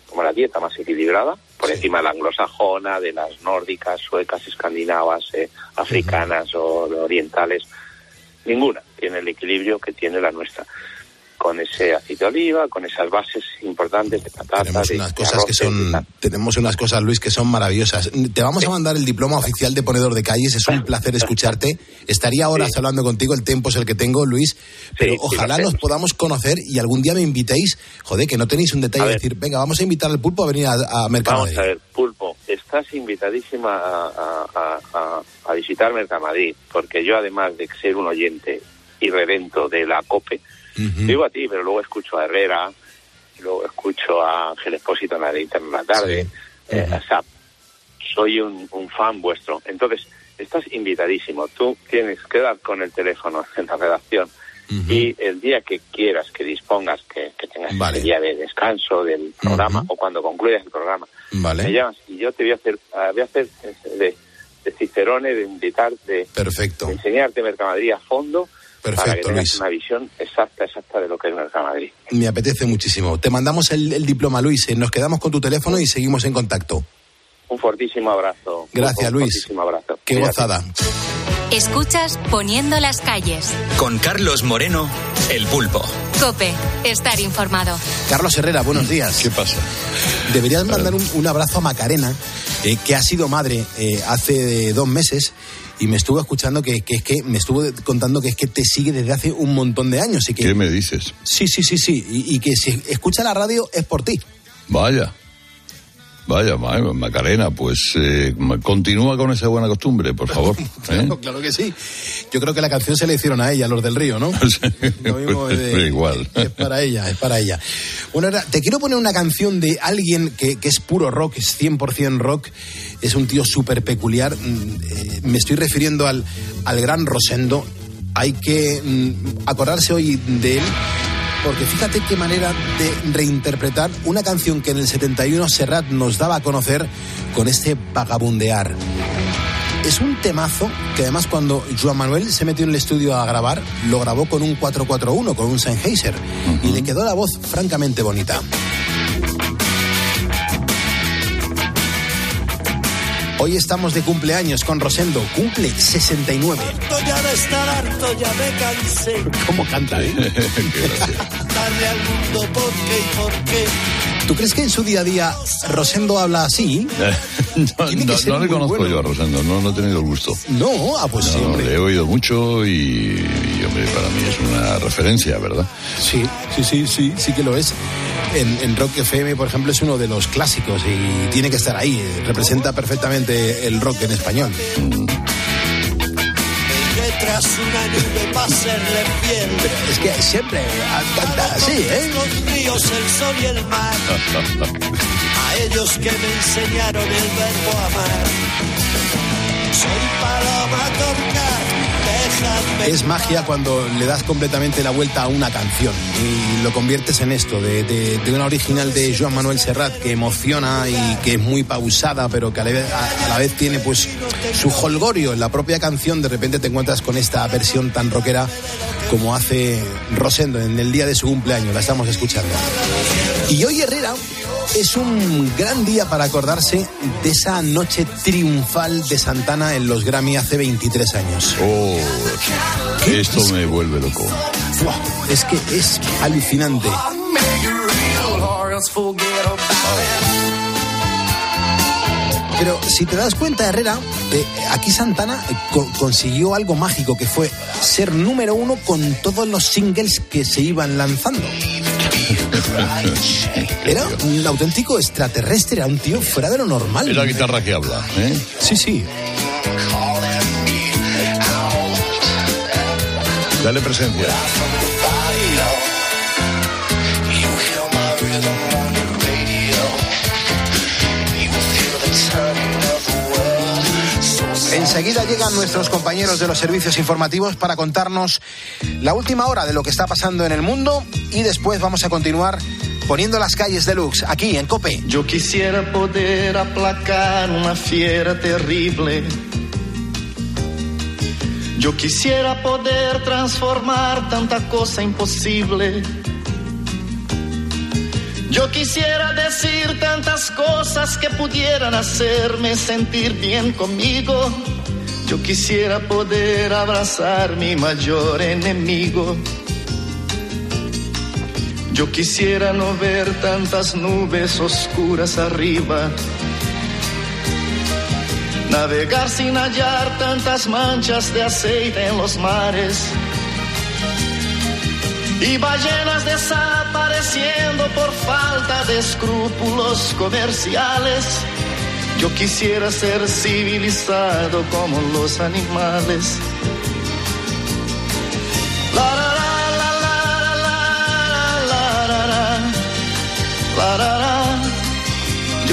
Speaker 21: como la dieta más equilibrada por encima de la anglosajona de las nórdicas suecas escandinavas eh, africanas o orientales. Ninguna tiene el equilibrio que tiene la nuestra con ese aceite de oliva, con esas bases importantes de patata,
Speaker 11: Tenemos
Speaker 21: de
Speaker 11: unas cosas que son, tenemos unas cosas, Luis, que son maravillosas. Te vamos a mandar el diploma oficial de ponedor de calles. Es un placer escucharte. Estaría horas hablando contigo. El tiempo es el que tengo, Luis. Pero
Speaker 21: Sí,
Speaker 11: ojalá nos podamos conocer y algún día me invitéis. Joder, que no tenéis un detalle de decir, venga, vamos a invitar al pulpo a venir a, a Mercamadrid.
Speaker 21: Vamos a ver, Pulpo, estás invitadísima a- a- a visitar Mercamadrid, porque yo además de ser un oyente irredento de la COPE, digo a ti, pero luego escucho a Herrera, luego escucho a Ángel Espósito en la de la tarde, eh, o sea, soy un, un fan vuestro. Entonces, estás invitadísimo. Tú tienes que dar con el teléfono en la redacción y el día que quieras, que dispongas, que, que tengas el día de descanso del programa o cuando concluyas el programa,
Speaker 11: Vale.
Speaker 21: me llamas y yo te voy a hacer, ah, voy a hacer de, de cicerone, de invitar, de,
Speaker 11: Perfecto.
Speaker 21: de enseñarte Mercamadrid a fondo para que
Speaker 11: Perfecto,
Speaker 21: tengas
Speaker 11: Luis.
Speaker 21: una visión exacta, exacta de lo que es Mercamadrid.
Speaker 11: Me apetece muchísimo. Te mandamos el, el diploma, Luis. Nos quedamos con tu teléfono y seguimos en contacto.
Speaker 21: Un fortísimo abrazo.
Speaker 11: Gracias,
Speaker 21: Un
Speaker 11: Luis.
Speaker 21: fortísimo abrazo.
Speaker 11: Qué gozada.
Speaker 7: Escuchas Poniendo las calles.
Speaker 6: Con Carlos Moreno, el pulpo.
Speaker 7: Cope, estar informado.
Speaker 11: Carlos Herrera, buenos días. ¿Qué
Speaker 22: pasa?
Speaker 11: Deberías mandar un, un abrazo a Macarena, eh, que ha sido madre eh, hace dos meses y me estuvo escuchando que, que es que me estuvo contando que es que te sigue desde hace un montón de años y que
Speaker 22: ¿Qué me dices?
Speaker 11: sí sí sí sí y, y que si escucha la radio es por ti
Speaker 22: Vaya. Vaya, ma- Macarena, pues eh, continúa con esa buena costumbre, por favor. ¿eh?
Speaker 11: claro, claro que sí yo creo que la canción se le hicieron a ella los del río no Lo mismo de-
Speaker 22: Pues, igual.
Speaker 11: es para ella es para ella bueno ahora te quiero poner una canción de alguien que, que es puro rock es 100% rock es un tío súper peculiar Mm, eh, me estoy refiriendo al, al gran Rosendo hay que mm, acordarse hoy de él porque fíjate qué manera de reinterpretar una canción que en el 71 Serrat nos daba a conocer con este vagabundear. Es un temazo que además cuando Joan Manuel se metió en el estudio a grabar, lo grabó con un 441, con un Sennheiser, y le quedó la voz francamente bonita. Hoy estamos de cumpleaños con Rosendo, cumple 69.
Speaker 13: Harto ya de estar harto, ya me cansé.
Speaker 11: ¿Cómo canta, eh?
Speaker 13: Darle al mundo por qué y por qué.
Speaker 11: ¿Tú crees que en su día a día Rosendo habla así?
Speaker 22: no, no- no le conozco
Speaker 11: bueno.
Speaker 22: yo a Rosendo, no, no he tenido el gusto.
Speaker 11: No, ah, pues sí,
Speaker 22: No,
Speaker 11: hombre.
Speaker 22: le he oído mucho y, y, hombre, para mí es una referencia, ¿verdad?
Speaker 11: Sí, sí, sí, sí, sí que lo es. En, en Rock FM, por ejemplo, es uno de los clásicos y tiene que estar ahí. Representa perfectamente el rock en español.
Speaker 13: Que tras una nube para serle fiel.
Speaker 11: Es que siempre canta así, ¿eh?
Speaker 13: Los ríos, el sol y el mar. A ellos que me enseñaron el verbo amar. Soy paloma déjame.
Speaker 11: Es magia cuando le das completamente la vuelta a una canción y lo conviertes en esto, de, una original de Joan Manuel Serrat que emociona y que es muy pausada, pero que a la, vez, a- a la vez tiene pues su holgorio en la propia canción. De repente te encuentras con esta versión tan rockera como hace Rosendo en el día de su cumpleaños. La estamos escuchando. Y hoy Herrera es un gran día para acordarse de esa noche triunfal de Santana en los Grammy hace 23 años.
Speaker 22: Oh, esto me vuelve loco.
Speaker 11: Es que es alucinante. Pero si te das cuenta, Herrera, eh, aquí Santana eh, co- consiguió algo mágico que fue ser número uno con todos los singles que se iban lanzando. Era un auténtico extraterrestre, era un tío fuera de lo normal.
Speaker 22: Es la guitarra que habla, ¿eh?
Speaker 11: Sí, sí.
Speaker 22: Dale presencia.
Speaker 23: Enseguida llegan nuestros compañeros de los servicios informativos para contarnos la última hora de lo que está pasando en el mundo y después vamos a continuar poniendo las calles de Lux aquí en Cope.
Speaker 24: Yo quisiera poder aplacar una fiera terrible. Yo quisiera poder transformar tanta cosa imposible. Yo quisiera decir tantas cosas que pudieran hacerme sentir bien conmigo. Yo quisiera poder abrazar mi mayor enemigo. Yo quisiera no ver tantas nubes oscuras arriba. Navegar sin hallar tantas manchas de aceite en los mares. Y ballenas desapareciendo por falta de escrúpulos comerciales. Yo quisiera ser civilizado como los animales.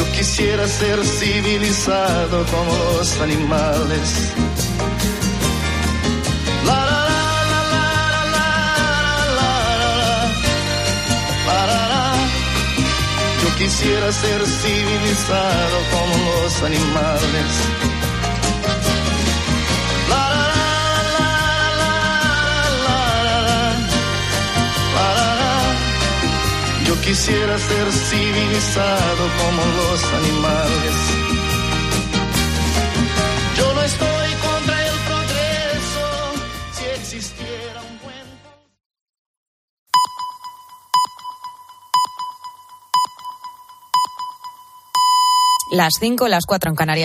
Speaker 24: Yo quisiera ser civilizado como los animales. Yo quisiera ser civilizado como los animales. Quisiera ser civilizado como los animales. Yo no estoy contra el progreso. Si existiera un buen
Speaker 1: Las 5, las 4 en Canarias.